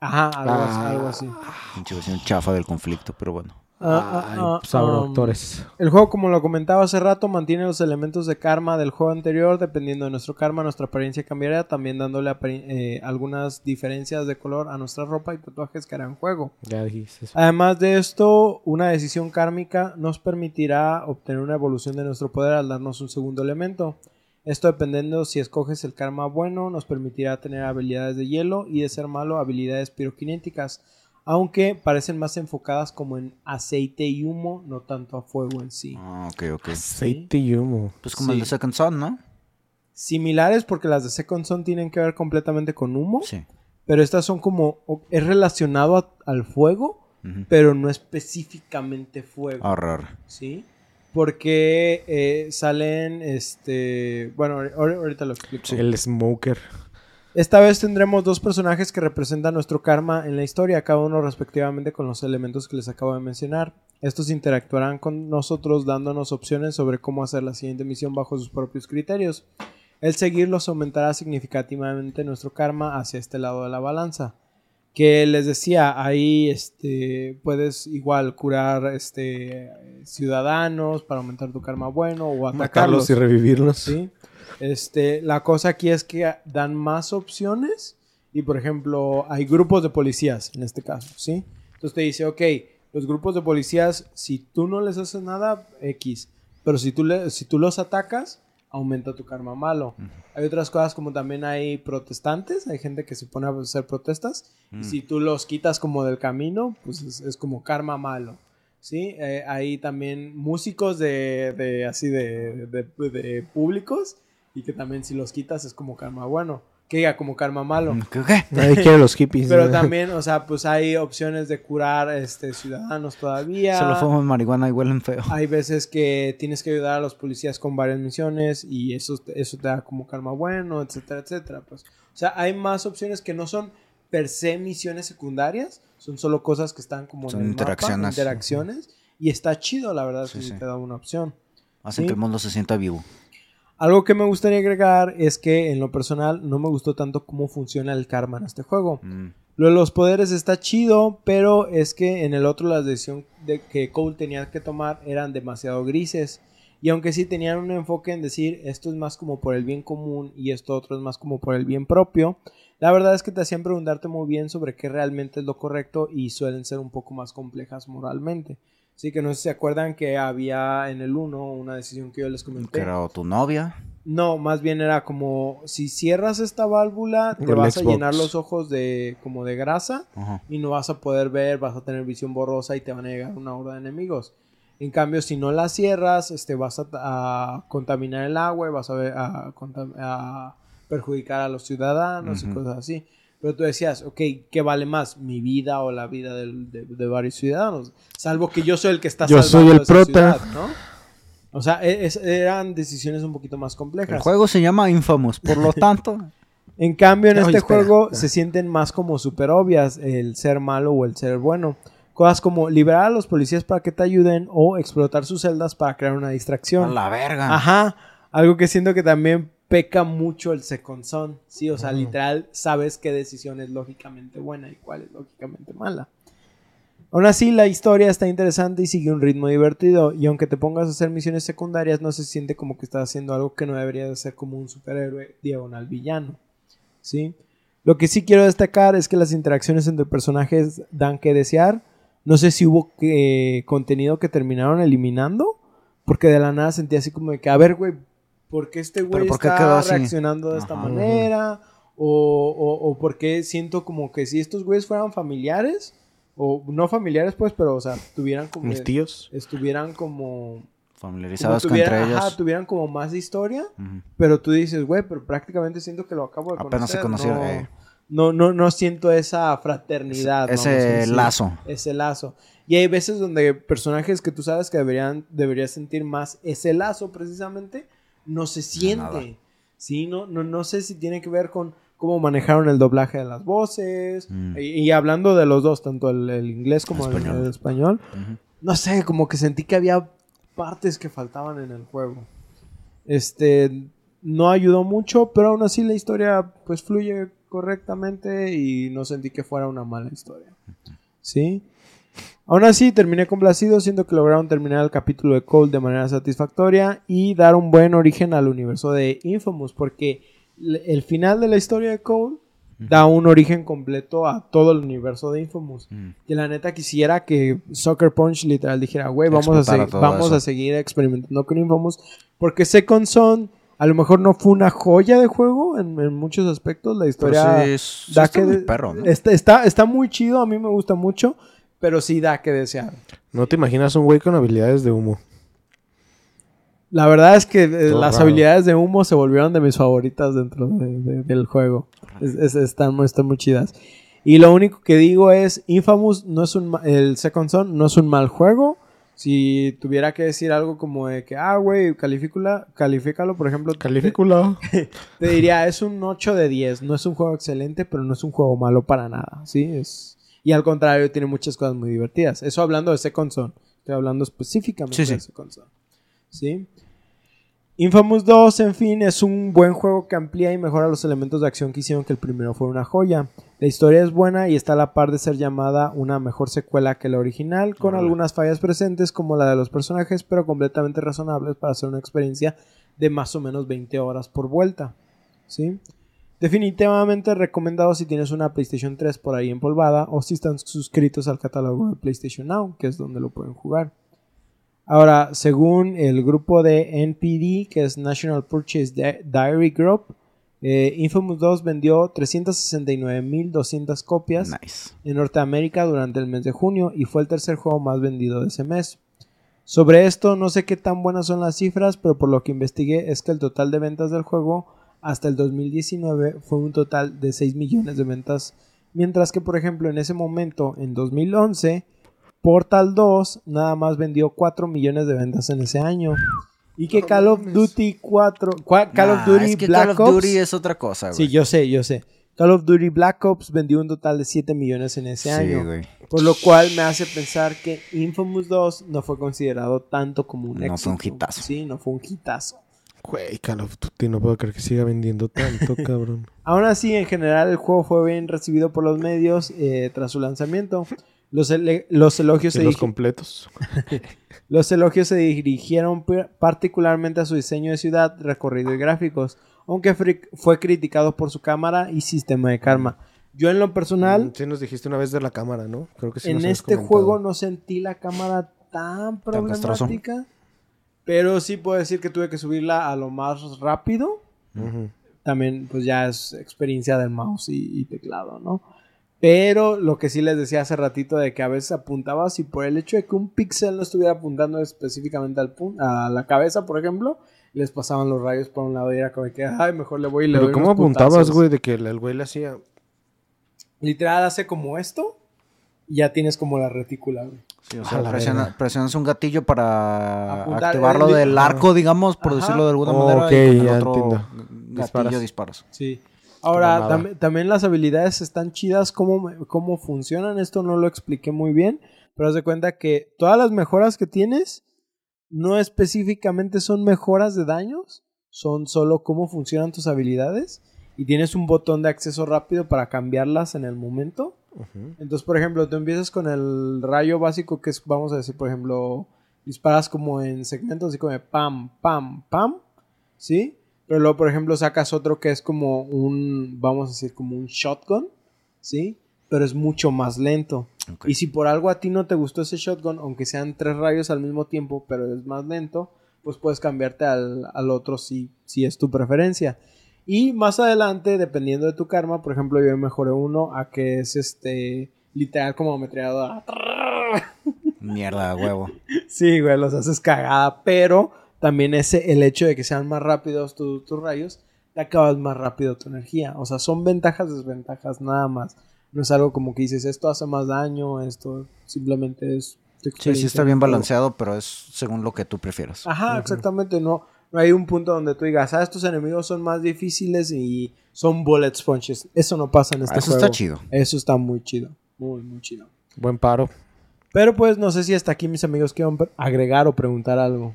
Ajá, algo, así, Ah. algo así. Pinche versión chafa del conflicto, pero bueno. Ah, ah, ah, ahora um. El juego, como lo comentaba hace rato, mantiene los elementos de karma del juego anterior. Dependiendo de nuestro karma, nuestra apariencia cambiará, también dándole eh, algunas diferencias de color a nuestra ropa y tatuajes que harán juego. Ya dijiste eso. Además de esto, una decisión kármica nos permitirá obtener una evolución de nuestro poder al darnos un segundo elemento. Esto dependiendo si escoges el karma bueno, nos permitirá tener habilidades de hielo y de ser malo, habilidades piroquinéticas, aunque parecen más enfocadas como en aceite y humo, no tanto a fuego en sí. Ah, ok, ok. Aceite y humo. Pues como el de Sí. Second Son, ¿no? Similares porque las de Second Son tienen que ver completamente con humo, Sí. pero estas son como es relacionado a- al fuego, pero no específicamente fuego. Ah, raro. ¿sí? Porque eh, salen, este, bueno, ahor- ahor- ahorita lo explico. El smoker. Esta vez tendremos dos personajes que representan nuestro karma en la historia, cada uno respectivamente con los elementos que les acabo de mencionar. Estos interactuarán con nosotros dándonos opciones sobre cómo hacer la siguiente misión bajo sus propios criterios. El seguirlos aumentará significativamente nuestro karma hacia este lado de la balanza. Que les decía, ahí este, puedes igual curar este, ciudadanos para aumentar tu karma bueno o atacarlos. Matarlos y revivirlos. ¿sí? Este, la cosa aquí es que dan más opciones y, por ejemplo, hay grupos de policías en este caso, ¿sí? Entonces te dice, ok, los grupos de policías, si tú no les haces nada, X, pero si tú, le- si tú los atacas, aumenta tu karma malo. Hay otras cosas como también hay protestantes, hay gente que se pone a hacer protestas y Mm. si tú los quitas como del camino, pues es, es como karma malo. ¿Sí? Eh, hay también músicos de, de así de, de- de públicos y que también si los quitas es como karma bueno. Que diga como karma malo. ¿Qué? qué? Nadie quiere los hippies. Pero ¿no? también, o sea, pues hay opciones de curar este ciudadanos todavía. Solo fuman marihuana y huelen feo. Hay veces que tienes que ayudar a los policías con varias misiones y eso, te- eso te da como karma bueno, etcétera, etcétera. Pues. O sea, hay más opciones que no son per se misiones secundarias, son solo cosas que están como Son en el mapa, interacciones. interacciones. Y está chido, la verdad, Sí, si sí. te da una opción. Hacen Sí. que el mundo se sienta vivo. Algo que me gustaría agregar es que en lo personal no me gustó tanto cómo funciona el karma en este juego. Mm. Lo de los poderes está chido, pero es que en el otro las decisiones de que Cole tenía que tomar eran demasiado grises. Y aunque sí tenían un enfoque en decir esto es más como por el bien común y esto otro es más como por el bien propio, la verdad es que te hacían preguntarte muy bien sobre qué realmente es lo correcto y suelen ser un poco más complejas moralmente. Así que no sé si se acuerdan que había en el 1 una decisión que yo les comenté. Que era o tu novia. No, más bien era como si cierras esta válvula te el vas a llenar los ojos de como de grasa Ajá. y no vas a poder ver, vas a tener visión borrosa y te van a llegar una horda de enemigos. En cambio, si no la cierras, este, vas a, a contaminar el agua y vas a, ver, a, perjudicar a los ciudadanos y cosas así. Pero tú decías, ok, ¿qué vale más? ¿Mi vida o la vida de, de varios ciudadanos? Salvo que yo soy el que está Yo soy salvando el esa prota. ciudad, ¿no? O sea, e- es- eran decisiones un poquito más complejas. El juego se llama Infamous, por lo tanto. En cambio, en este espera. juego se sienten más como super obvias el ser malo o el ser bueno. Cosas como liberar a los policías para que te ayuden o explotar sus celdas para crear una a distracción. la verga. Ajá. Algo que siento que también peca mucho el second son. Sí, o sea, literal, sabes qué decisión es lógicamente buena y cuál es lógicamente mala. Aún así, la historia está interesante y sigue un ritmo divertido. Y aunque te pongas a hacer misiones secundarias, no se siente como que estás haciendo algo que no debería de ser como un superhéroe diagonal villano. ¿Sí? Lo que sí quiero destacar es que las interacciones entre personajes dan que desear. No sé si hubo que- contenido que terminaron eliminando. Porque de la nada sentí así como de que, a ver, güey, ¿por qué este güey por qué está reaccionando de esta Ajá. manera? O, o, o por qué siento como que si estos güeyes fueran familiares, o no familiares pues, pero o sea, tuvieran como... Mis tíos. Estuvieran como... como Familiarizados con tuvieran, ellos. ajá, tuvieran como más historia, Ujú. pero tú dices, güey, pero prácticamente siento que lo acabo de Apenas se conocer. conocieron, no, eh. no, no, no siento esa fraternidad. Ese decir. lazo. Ese lazo. Y hay veces donde personajes que tú sabes que deberían, deberías sentir más ese lazo precisamente, no se nada. siente. Sí, no, no, no sé si tiene que ver con cómo manejaron el doblaje de las voces. Mm. Y, y hablando de los dos, tanto el, el inglés como el Español. el español, Ujú. no sé, como que sentí que había partes que faltaban en el juego. Este no ayudó mucho, pero aún así la historia pues fluye correctamente y no sentí que fuera una mala historia. ¿Sí? Aún así terminé complacido, siento que lograron terminar el capítulo de Cole de manera satisfactoria y dar un buen origen al universo de Infamous, porque el final de la historia de Cole da un origen completo a todo el universo de Infamous. Mm. Que la neta quisiera que Soccer Punch literal dijera, güey, vamos, a, vamos eso. a seguir experimentando con Infamous. Porque Second Son a lo mejor no fue una joya de juego en, en muchos aspectos. La historia sí, es- sí da está que muy de- perro, ¿no? está, está, está muy chido, a mí me gusta mucho, pero sí da que desear. No te imaginas un güey con habilidades de humo. La verdad es que eh, Todo las raro. habilidades de humo se volvieron de mis favoritas dentro de- de- del juego. Es- es- están, muy- están muy chidas. Y lo único que digo es, Infamous no es un el Second Son no es un mal juego. Si tuviera que decir algo como de que, ah, güey, califícula, califícalo, por ejemplo, te- Califícula. te diría, es un 8 de 10. No es un juego excelente, pero no es un juego malo para nada, ¿sí? Es... Y al contrario, tiene muchas cosas muy divertidas. Eso hablando de Second Son. Estoy hablando específicamente Sí, sí. de Second Son. ¿Sí? Infamous 2, en fin, es un buen juego que amplía y mejora los elementos de acción que hicieron que el primero fuera una joya. La historia es buena y está a la par de ser llamada una mejor secuela que la original, con algunas fallas presentes como la de los personajes, pero completamente razonables para hacer una experiencia de más o menos 20 horas por vuelta. ¿Sí? Definitivamente recomendado si tienes una PlayStation 3 por ahí empolvada o si están suscritos al catálogo de PlayStation Now, que es donde lo pueden jugar. Ahora, según el grupo de NPD, que es National Purchase Di- Diary Group, eh, Infamous 2 vendió 369.200 copias Nice. en Norteamérica durante el mes de junio y fue el tercer juego más vendido de ese mes. Sobre esto no sé qué tan buenas son las cifras, pero por lo que investigué es que el total de ventas del juego hasta el 2019 fue un total de 6 millones de ventas, mientras que por ejemplo en ese momento, en 2011, Portal 2 nada más vendió 4 millones de ventas en ese año. Y que No Call of. Duty 4, cua- Call of Duty es que Black Call of Ops Duty es otra cosa, güey. Sí, yo sé, yo sé. Call of Duty Black Ops vendió un total de 7 millones en ese Sí, año. güey. Por lo cual me hace pensar que Infamous 2 no fue considerado tanto como un No éxito. fue un hitazo. Sí, no fue un hitazo. Güey, Call of Duty, no puedo creer que siga vendiendo tanto, cabrón. Aún así, en general, el juego fue bien recibido por los medios eh, tras su lanzamiento. Los, los elogios se los completos. Los elogios se dirigieron particularmente a su diseño de ciudad, recorrido y gráficos, aunque fue criticado por su cámara y sistema de karma. Yo en lo personal, Mm, Sí nos dijiste una vez de la cámara, ¿no? Creo que sí en este comentado. juego no sentí la cámara tan problemática, pero sí puedo decir que tuve que subirla a lo más rápido. También pues ya es experiencia del mouse y, y teclado, ¿no? Pero lo que sí les decía hace ratito de que a veces apuntabas y por el hecho de que un píxel no estuviera apuntando específicamente al a la cabeza, por ejemplo, les pasaban los rayos por un lado y era como que, ay, mejor le voy y le Pero doy ¿cómo unos apuntabas, putazos". güey, de que el güey le hacía... Literal hace como esto y ya tienes como la retícula, güey. Sí, o sea, presiona- presionas un gatillo para Apuntar, activarlo eh, del arco, digamos, por Ajá. decirlo de alguna Oh, manera. ok, y con el ya otro entiendo. gatillo Disparas. disparos. Sí. Ahora, tam- también las habilidades están chidas, cómo, cómo funcionan. Esto no lo expliqué muy bien, pero haz de cuenta que todas las mejoras que tienes no específicamente son mejoras de daños, son solo cómo funcionan tus habilidades y tienes un botón de acceso rápido para cambiarlas en el momento. Entonces, por ejemplo, tú empiezas con el rayo básico que es, vamos a decir, por ejemplo, disparas como en segmentos así como de pam, pam, pam, ¿sí? Pero luego, por ejemplo, sacas otro que es como un, vamos a decir, como un shotgun, ¿sí? Pero es mucho más lento. Y si por algo a ti no te gustó ese shotgun, aunque sean tres rayos al mismo tiempo, pero es más lento, pues puedes cambiarte al, al otro si, si es tu preferencia. Y más adelante, dependiendo de tu karma, por ejemplo, yo mejoré uno a que es este literal como ametralladora. Mierda, huevo. Sí, güey, los haces cagada, pero también ese, el hecho de que sean más rápidos tu- tus rayos, te acabas más rápido tu energía. O sea, son ventajas, desventajas, nada más. No es algo como que dices, esto hace más daño, esto simplemente es... Sí, sí está en bien balanceado, pero es según lo que tú prefieras. Ajá, exactamente, no, no hay un punto donde tú digas, ah, estos enemigos son más difíciles y son bullet sponges. Eso no pasa en este Ah, Eso juego. está chido. Eso está muy chido, muy, muy chido. Buen paro. Pero pues no sé si hasta aquí mis amigos quieren agregar o preguntar algo.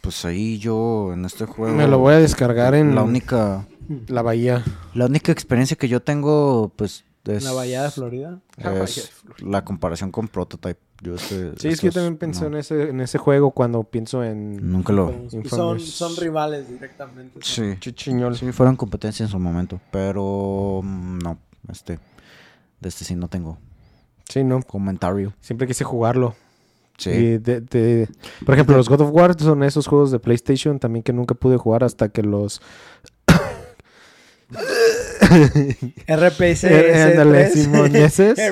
Pues ahí yo en este juego. Me lo voy a descargar en La única, la bahía. la única experiencia que yo tengo, pues. Es, En la bahía de Florida. La bahía de es la comparación con Prototype. Yo este, Sí, es que yo también pensé no, en ese, en ese juego cuando pienso en Nunca lo. Son, son rivales directamente. Sí. Chichiñol. Sí, fueron competencia en su momento. Pero. mm, No. Este. De este sí no tengo Sí, no. comentario. Siempre quise jugarlo. Sí. Y de- de- por ejemplo, los God of War son esos juegos de PlayStation también que nunca pude jugar hasta que los... RPC Eh, ándale, simoneses.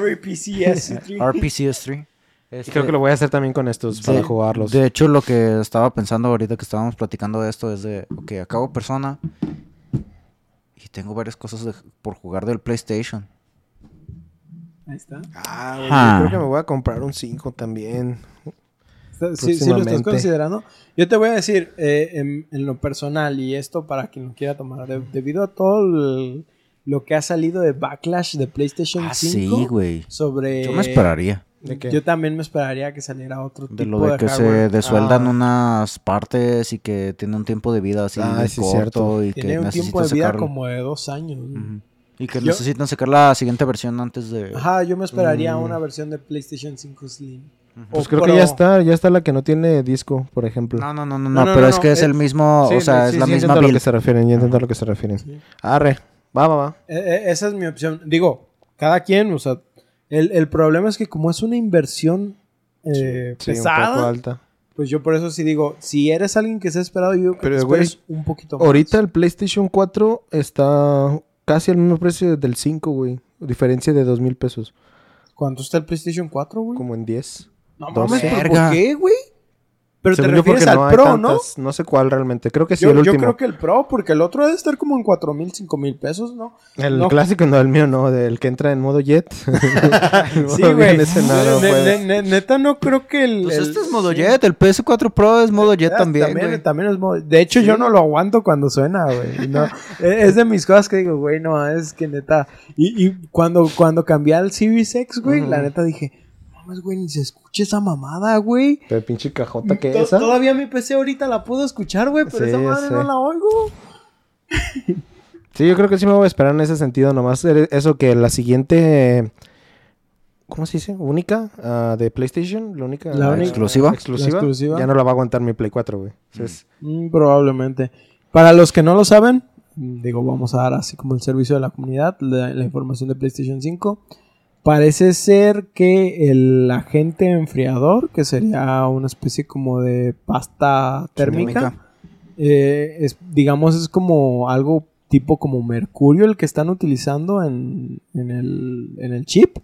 RPCS3. RPCS3. Y creo que lo voy a hacer también con estos para jugarlos. De hecho, lo que estaba pensando ahorita que estábamos platicando de esto es de, ok, acabo persona y tengo varias cosas de- por jugar del PlayStation. Ahí está. Ah, güey, Ah. yo creo que me voy a comprar un 5 también. Sí, sí lo estás considerando. Yo te voy a decir, eh, en, en lo personal, y esto para quien lo quiera tomar, de- debido a todo el- lo que ha salido de Backlash de PlayStation Ah, 5 sí, güey. sobre... Yo me esperaría. ¿De qué? Yo también me esperaría que saliera otro De tipo lo de de que se desueldan Ah. unas partes y que tiene un tiempo de vida así Ah, sí, corto cierto. y que Tiene un tiempo de vida sacarlo. como de dos años. Y que Yo- necesitan sacar la siguiente versión antes de... Ajá, yo me esperaría Mm. una versión de PlayStation 5 Slim. Pues O creo que ya está, ya está la que no tiene disco, por ejemplo. No, no, no, no, No, no, no, pero no, es que es es- el mismo, Sí, o sea, sí, es la sí, misma entiendo a lo que se refieren, ya entiendo a lo que se refieren. Sí. Arre, va, va, va. E- e- esa es mi opción. Digo, cada quien, o sea, el, el problema es que como es una inversión eh, Sí, un poco pesada, alta. Pues yo por eso sí digo, si eres alguien que se ha esperado, yo digo que Pero, esperes un poquito más. Ahorita el PlayStation 4 está casi al mismo precio del 5, güey. Diferencia de dos mil pesos. ¿Cuánto está el PlayStation 4, güey? Como en 10. No mames, ¿pero Verga. ¿por qué, güey? Pero Según te yo, refieres al no Pro, tantas- No sé cuál realmente. Creo que sí, ¿no? el Yo, yo último. creo que el Pro, porque el otro debe estar como en 4 mil, 5 mil pesos, ¿no? El no. clásico, no, el mío no. Del que entra en modo jet. Sí, güey. no, no Ne- ne- ne- neta, no creo que el. Pues el- este es modo jet, el PS4 Pro es modo jet Ah, también, güey. también es modo- De hecho, yo no lo aguanto cuando suena, güey. y no- es de mis cosas que digo, güey, no, es que neta. Y, y cuando, cuando cambié al Series X, güey, la neta dije, no mames, güey, ni se escucha esa mamada, güey. Pero pinche cajota que esa. Todavía mi PC ahorita la puedo escuchar, güey, pero Sí, esa madre no la oigo. Sí, yo creo que sí me voy a esperar en ese sentido. Nomás eso que la siguiente. ¿Cómo se dice? ¿Única? ah, de PlayStation. La única. La ah, única- exclusiva. La exclusiva. Ya no la va a aguantar mi Play 4, güey. Entonces, Mm, probablemente. Para los que no lo saben, mm, digo, vamos a dar así como el servicio de la comunidad, la, la información de PlayStation 5. Parece ser que el agente enfriador, que sería una especie como de pasta térmica, eh, es, digamos, es como algo tipo como mercurio el que están utilizando en, en el, en el chip.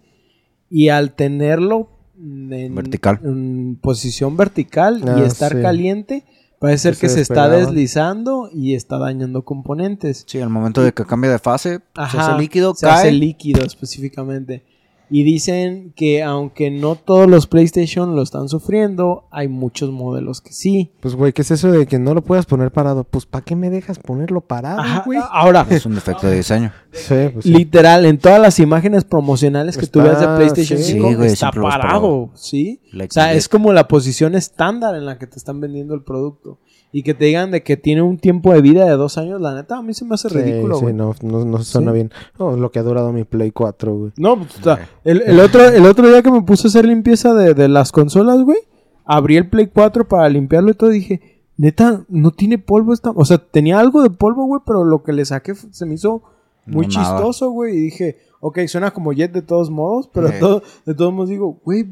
Y al tenerlo en, Vertical. en posición vertical y Ah, estar sí. caliente, parece ser Que que se se está deslizando y está dañando componentes. Sí, al momento de que cambie de fase, se Ajá, hace líquido, se cae. hace líquido específicamente. Y dicen que aunque no todos los PlayStation lo están sufriendo, hay muchos modelos que sí. pues, güey, ¿qué es eso de que no lo puedas poner parado? Pues, ¿para qué me dejas ponerlo parado, Ajá, güey? ahora, es un defecto de diseño. Sí, pues sí. literal, en todas las imágenes promocionales que tú Está- ves de PlayStation sí. 5 Sí, güey, está parado, parado. ¿sí? Like O sea, it. es como la posición estándar en la que te están vendiendo el producto. Y que te digan de que tiene un tiempo de vida de dos años, la neta, a mí se me hace Sí, ridículo, sí, güey. no, no, no suena Sí. bien. No, lo que ha durado mi Play 4, güey. No, pues, o sea, el, el otro, el otro día que me puse a hacer limpieza de, de las consolas, güey, abrí el Play 4 para limpiarlo y todo y dije, neta, no tiene polvo esta... O sea, tenía algo de polvo, güey, pero lo que le saqué se me hizo muy No, chistoso, güey. Y dije, ok, suena como Jet de todos modos, pero Sí. todo- de todos modos digo, güey,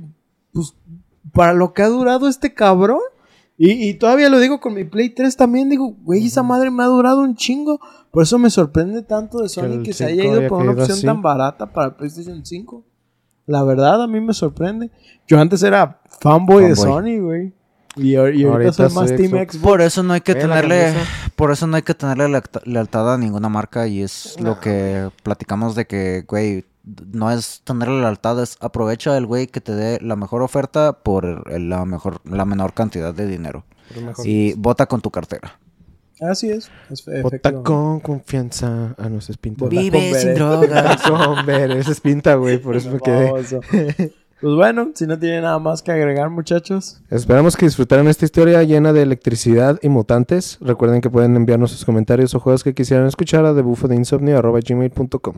pues, para lo que ha durado este cabrón... Y, y todavía lo digo con mi Play 3 también, digo, güey, esa madre me ha durado un chingo. Por eso me sorprende tanto de Sony que, se 5 haya ido por una opción así. tan barata para PlayStation 5. La verdad, a mí me sorprende. Yo antes era fanboy, de. Sony, güey. Y, y ahorita, Ahorita soy más soy Team Xbox. Xbox. Por eso no hay que tenerle, por eso no hay que tenerle lealta- lealtad a ninguna marca y es lo que platicamos de que, güey, no es tenerle lealtad, es aprovecha el güey que te dé la mejor oferta por el- la mejor, la menor cantidad de dinero y vota con tu cartera. Así es. es efectivamente. con confianza. Ah, no, ese es pinta. Vive con sin drogas. Ese es pinta, güey. Por eso me quedé. Pues bueno, si no tiene nada más que agregar, muchachos. Esperamos que disfrutaran esta historia llena de electricidad y mutantes. Recuerden que pueden enviarnos sus comentarios o juegos que quisieran escuchar a debufodeinsomnio.gmail.com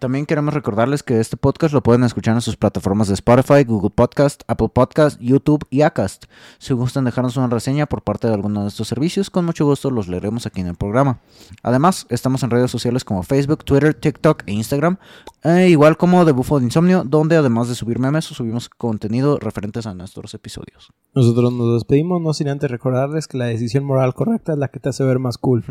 También queremos recordarles que este podcast lo pueden escuchar en sus plataformas de Spotify, Google Podcast, Apple Podcast, YouTube y Acast. Si gustan dejarnos una reseña por parte de alguno de estos servicios, con mucho gusto los leeremos aquí en el programa. Además, estamos en redes sociales como Facebook, Twitter, TikTok e Instagram, e igual como The Bufo de Insomnio, donde además de subir memes, subimos contenido referentes a nuestros episodios. Nosotros nos despedimos, no sin antes recordarles que la decisión moral correcta es la que te hace ver más cool.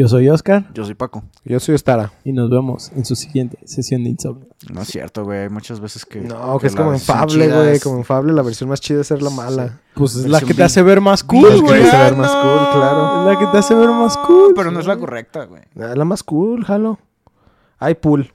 Yo soy Oscar Yo soy Paco. Yo soy Stara. y nos vemos en su siguiente sesión de insomnio. No es cierto, güey. Hay muchas veces que... No, que es la como enfable, chida güey. es- Como enfable, la versión más chida es ser la mala. Pues es la que te hace ver más Es cool, que güey. te hace ver más cool, claro. Es la que te hace ver más cool. Pero no es la correcta, güey. Ah, la más cool, jalo. Hay pool.